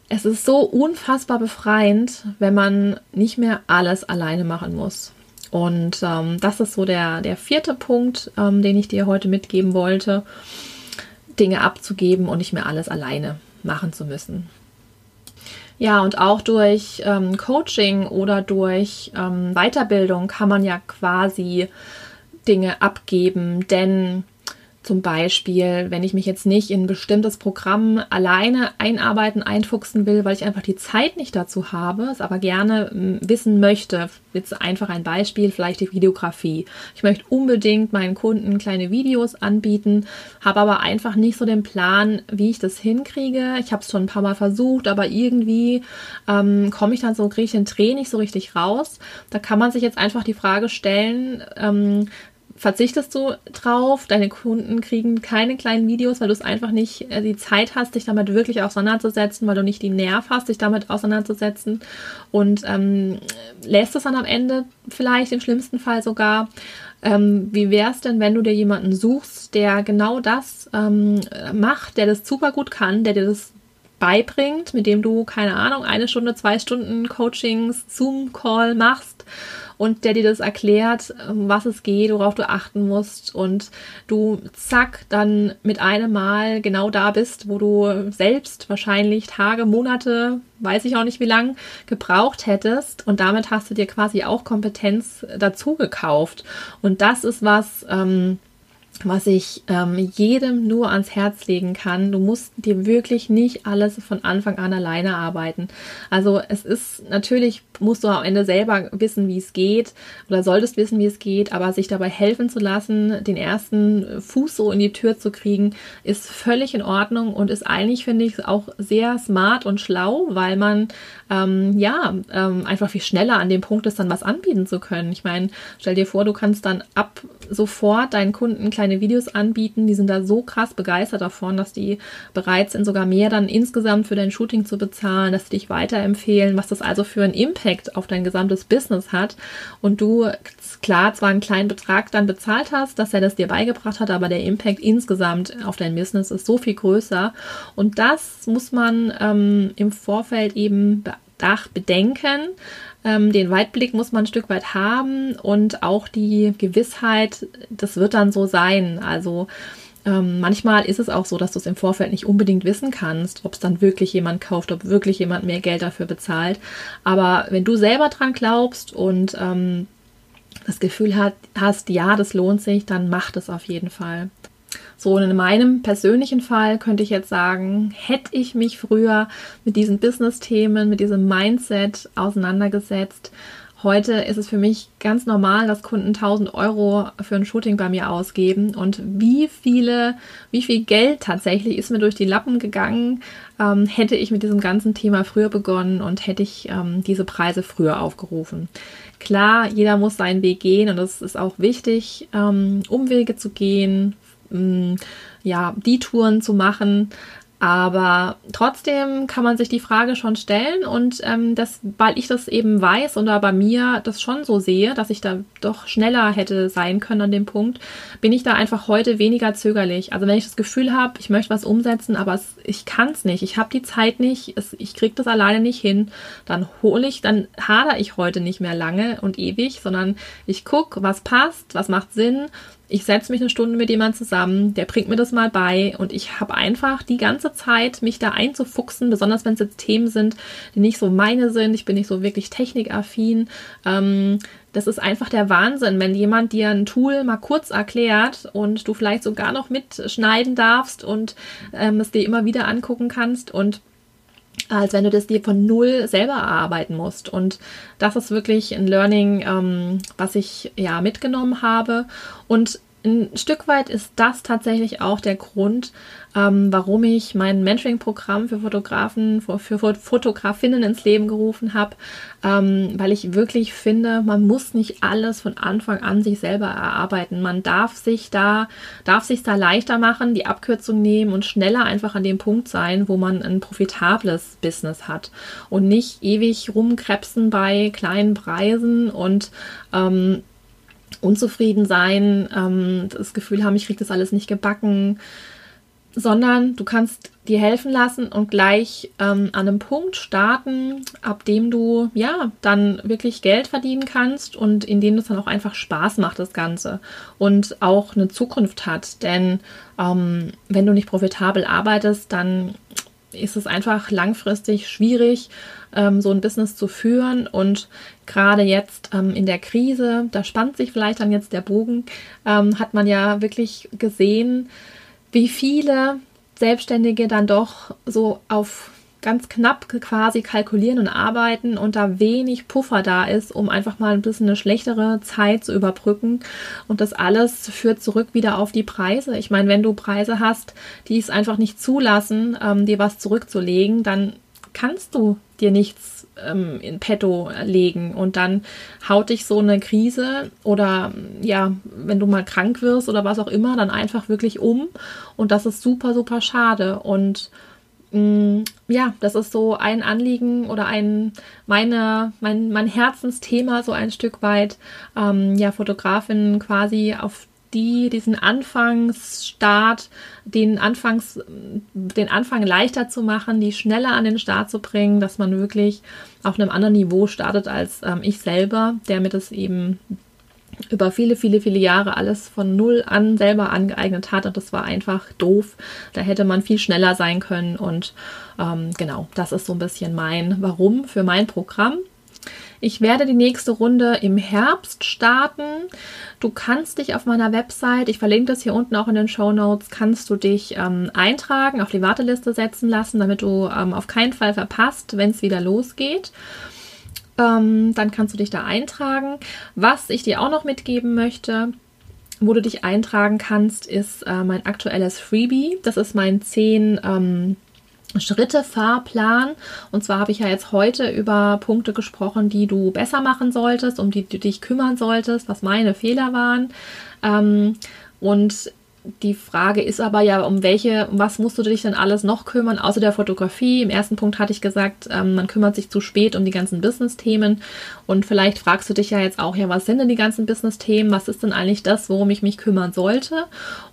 es ist so unfassbar befreiend, wenn man nicht mehr alles alleine machen muss. Und ähm, das ist so der, der vierte Punkt, ähm, den ich dir heute mitgeben wollte. Dinge abzugeben und nicht mehr alles alleine machen zu müssen. Ja, und auch durch ähm, Coaching oder durch ähm, Weiterbildung kann man ja quasi Dinge abgeben, denn zum Beispiel, wenn ich mich jetzt nicht in ein bestimmtes Programm alleine einarbeiten, einfuchsen will, weil ich einfach die Zeit nicht dazu habe, es aber gerne hm, wissen möchte. Jetzt einfach ein Beispiel, vielleicht die Videografie. Ich möchte unbedingt meinen Kunden kleine Videos anbieten, habe aber einfach nicht so den Plan, wie ich das hinkriege. Ich habe es schon ein paar Mal versucht, aber irgendwie ähm, komme ich dann so, kriege ich den Dreh nicht so richtig raus. Da kann man sich jetzt einfach die Frage stellen, ähm, verzichtest du drauf, deine Kunden kriegen keine kleinen Videos, weil du es einfach nicht äh, die Zeit hast, dich damit wirklich auseinanderzusetzen, weil du nicht die Nerv hast, dich damit auseinanderzusetzen und ähm, lässt es dann am Ende vielleicht im schlimmsten Fall sogar. Ähm, wie wäre es denn, wenn du dir jemanden suchst, der genau das ähm, macht, der das super gut kann, der dir das beibringt, mit dem du, keine Ahnung, eine Stunde, zwei Stunden Coachings, Zoom-Call machst und der dir das erklärt, um was es geht, worauf du achten musst und du zack dann mit einem Mal genau da bist, wo du selbst wahrscheinlich Tage, Monate, weiß ich auch nicht wie lang, gebraucht hättest und damit hast du dir quasi auch Kompetenz dazu gekauft. Und das ist was, ähm, was ich ähm, jedem nur ans Herz legen kann. Du musst dir wirklich nicht alles von Anfang an alleine arbeiten. Also es ist natürlich, musst du am Ende selber wissen, wie es geht oder solltest wissen, wie es geht, aber sich dabei helfen zu lassen, den ersten Fuß so in die Tür zu kriegen, ist völlig in Ordnung und ist eigentlich, finde ich, auch sehr smart und schlau, weil man ähm, ja ähm, einfach viel schneller an dem Punkt ist, dann was anbieten zu können. Ich meine, stell dir vor, du kannst dann ab sofort deinen Kunden kleine kleine Videos anbieten. Die sind da so krass begeistert davon, dass die bereit sind, sogar mehr dann insgesamt für dein Shooting zu bezahlen, dass sie dich weiterempfehlen, was das also für einen Impact auf dein gesamtes Business hat. Und du klar zwar einen kleinen Betrag dann bezahlt hast, dass er das dir beigebracht hat, aber der Impact insgesamt auf dein Business ist so viel größer. Und das muss man ähm, im Vorfeld eben bedenken, ähm, den Weitblick muss man ein Stück weit haben und auch die Gewissheit, das wird dann so sein. Also ähm, manchmal ist es auch so, dass du es im Vorfeld nicht unbedingt wissen kannst, ob es dann wirklich jemand kauft, ob wirklich jemand mehr Geld dafür bezahlt. Aber wenn du selber dran glaubst und ähm, das Gefühl hat, hast, ja, das lohnt sich, dann mach das auf jeden Fall. So, und in meinem persönlichen Fall könnte ich jetzt sagen, hätte ich mich früher mit diesen Business-Themen, mit diesem Mindset auseinandergesetzt, Heute ist es für mich ganz normal, dass Kunden 1000 Euro für ein Shooting bei mir ausgeben. Und wie viele, wie viel Geld tatsächlich ist mir durch die Lappen gegangen, ähm, hätte ich mit diesem ganzen Thema früher begonnen und hätte ich ähm, diese Preise früher aufgerufen. Klar, jeder muss seinen Weg gehen und es ist auch wichtig, ähm, Umwege zu gehen, mm, ja, die Touren zu machen. Aber trotzdem kann man sich die Frage schon stellen und ähm, das, weil ich das eben weiß oder bei mir das schon so sehe, dass ich da doch schneller hätte sein können an dem Punkt, bin ich da einfach heute weniger zögerlich. Also wenn ich das Gefühl habe, ich möchte was umsetzen, aber es, ich kann es nicht, ich habe die Zeit nicht, es, ich kriege das alleine nicht hin, dann hole ich, dann hader ich heute nicht mehr lange und ewig, sondern ich gucke, was passt, was macht Sinn ich setze mich eine Stunde mit jemandem zusammen, der bringt mir das mal bei und ich habe einfach die ganze Zeit, mich da einzufuchsen, besonders wenn es jetzt Themen sind, die nicht so meine sind. Ich bin nicht so wirklich technikaffin. Ähm, das ist einfach der Wahnsinn, wenn jemand dir ein Tool mal kurz erklärt und du vielleicht sogar noch mitschneiden darfst und ähm, es dir immer wieder angucken kannst und als wenn du das dir von null selber erarbeiten musst. Und das ist wirklich ein Learning, ähm, was ich ja mitgenommen habe. Und ein Stück weit ist das tatsächlich auch der Grund, ähm, warum ich mein Mentoring-Programm für Fotografen, für, für Fotografinnen ins Leben gerufen habe, ähm, weil ich wirklich finde, man muss nicht alles von Anfang an sich selber erarbeiten. Man darf sich da, darf sich da leichter machen, die Abkürzung nehmen und schneller einfach an dem Punkt sein, wo man ein profitables Business hat und nicht ewig rumkrebsen bei kleinen Preisen und ähm, unzufrieden sein, ähm, das Gefühl haben, ich kriege das alles nicht gebacken, sondern du kannst dir helfen lassen und gleich ähm, an einem Punkt starten, ab dem du ja dann wirklich Geld verdienen kannst und in dem es dann auch einfach Spaß macht, das Ganze und auch eine Zukunft hat. Denn ähm, wenn du nicht profitabel arbeitest, dann ist es einfach langfristig schwierig, ähm, so ein Business zu führen. Und gerade jetzt ähm, in der Krise, da spannt sich vielleicht dann jetzt der Bogen, ähm, hat man ja wirklich gesehen, wie viele Selbstständige dann doch so auf ganz knapp quasi kalkulieren und arbeiten und da wenig Puffer da ist, um einfach mal ein bisschen eine schlechtere Zeit zu überbrücken. Und das alles führt zurück wieder auf die Preise. Ich meine, wenn du Preise hast, die es einfach nicht zulassen, ähm, dir was zurückzulegen, dann kannst du dir nichts ähm, in petto legen und dann haut dich so eine Krise oder ja, wenn du mal krank wirst oder was auch immer, dann einfach wirklich um und das ist super, super schade und ja, das ist so ein Anliegen oder ein meine, mein, mein Herzensthema so ein Stück weit, ähm, ja, Fotografin quasi auf die diesen Anfangsstart, den Anfangs, den Anfang leichter zu machen, die schneller an den Start zu bringen, dass man wirklich auf einem anderen Niveau startet als ähm, ich selber, der mir das eben über viele, viele, viele Jahre alles von null an selber angeeignet hat und das war einfach doof. Da hätte man viel schneller sein können und ähm, genau, das ist so ein bisschen mein Warum für mein Programm. Ich werde die nächste Runde im Herbst starten. Du kannst dich auf meiner Website, ich verlinke das hier unten auch in den Show Notes, kannst du dich ähm, eintragen, auf die Warteliste setzen lassen, damit du ähm, auf keinen Fall verpasst, wenn es wieder losgeht. Ähm, dann kannst du dich da eintragen. Was ich dir auch noch mitgeben möchte, wo du dich eintragen kannst, ist äh, mein aktuelles Freebie. Das ist mein 10 ähm, Schritte-Fahrplan. Und zwar habe ich ja jetzt heute über Punkte gesprochen, die du besser machen solltest, um die du dich kümmern solltest, was meine Fehler waren. Ähm, und die Frage ist aber ja, um welche, um was musst du dich denn alles noch kümmern, außer der Fotografie? Im ersten Punkt hatte ich gesagt, ähm, man kümmert sich zu spät um die ganzen Business-Themen. Und vielleicht fragst du dich ja jetzt auch, ja, was sind denn die ganzen Business-Themen? Was ist denn eigentlich das, worum ich mich kümmern sollte?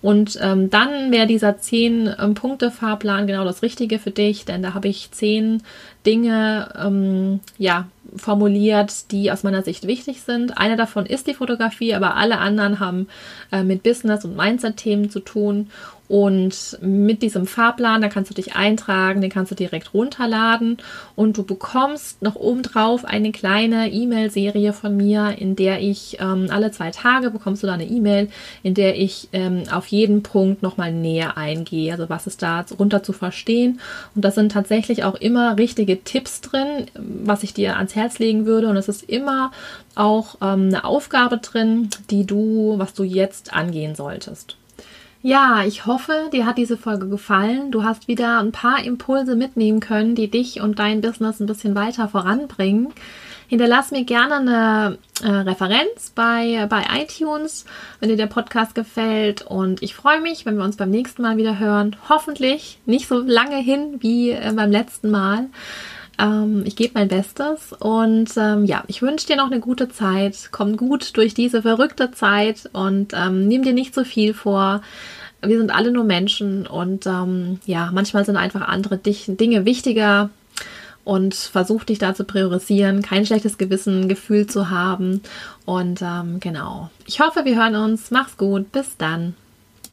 Und ähm, dann wäre dieser 10-Punkte-Fahrplan ähm, genau das Richtige für dich, denn da habe ich zehn Dinge, ähm, ja, formuliert, die aus meiner Sicht wichtig sind. Eine davon ist die Fotografie, aber alle anderen haben äh, mit Business und Mindset-Themen zu tun. Und mit diesem Fahrplan, da kannst du dich eintragen, den kannst du direkt runterladen und du bekommst noch obendrauf eine kleine E-Mail-Serie von mir, in der ich ähm, alle zwei Tage bekommst du da eine E-Mail, in der ich ähm, auf jeden Punkt nochmal näher eingehe, also was ist da runter zu verstehen. Und das sind tatsächlich auch immer richtige Tipps drin, was ich dir ans Herz legen würde. Und es ist immer auch ähm, eine Aufgabe drin, die du, was du jetzt angehen solltest. Ja, ich hoffe, dir hat diese Folge gefallen. Du hast wieder ein paar Impulse mitnehmen können, die dich und dein Business ein bisschen weiter voranbringen. Hinterlass mir gerne eine äh, Referenz bei, bei iTunes, wenn dir der Podcast gefällt. Und ich freue mich, wenn wir uns beim nächsten Mal wieder hören. Hoffentlich nicht so lange hin wie äh, beim letzten Mal. Ähm, ich gebe mein Bestes und ähm, ja, ich wünsche dir noch eine gute Zeit. Komm gut durch diese verrückte Zeit und ähm, nimm dir nicht so viel vor. Wir sind alle nur Menschen und ähm, ja, manchmal sind einfach andere Dinge wichtiger und versuch dich da zu priorisieren, kein schlechtes Gewissen, Gefühl zu haben. Und ähm, genau. Ich hoffe, wir hören uns. Mach's gut. Bis dann.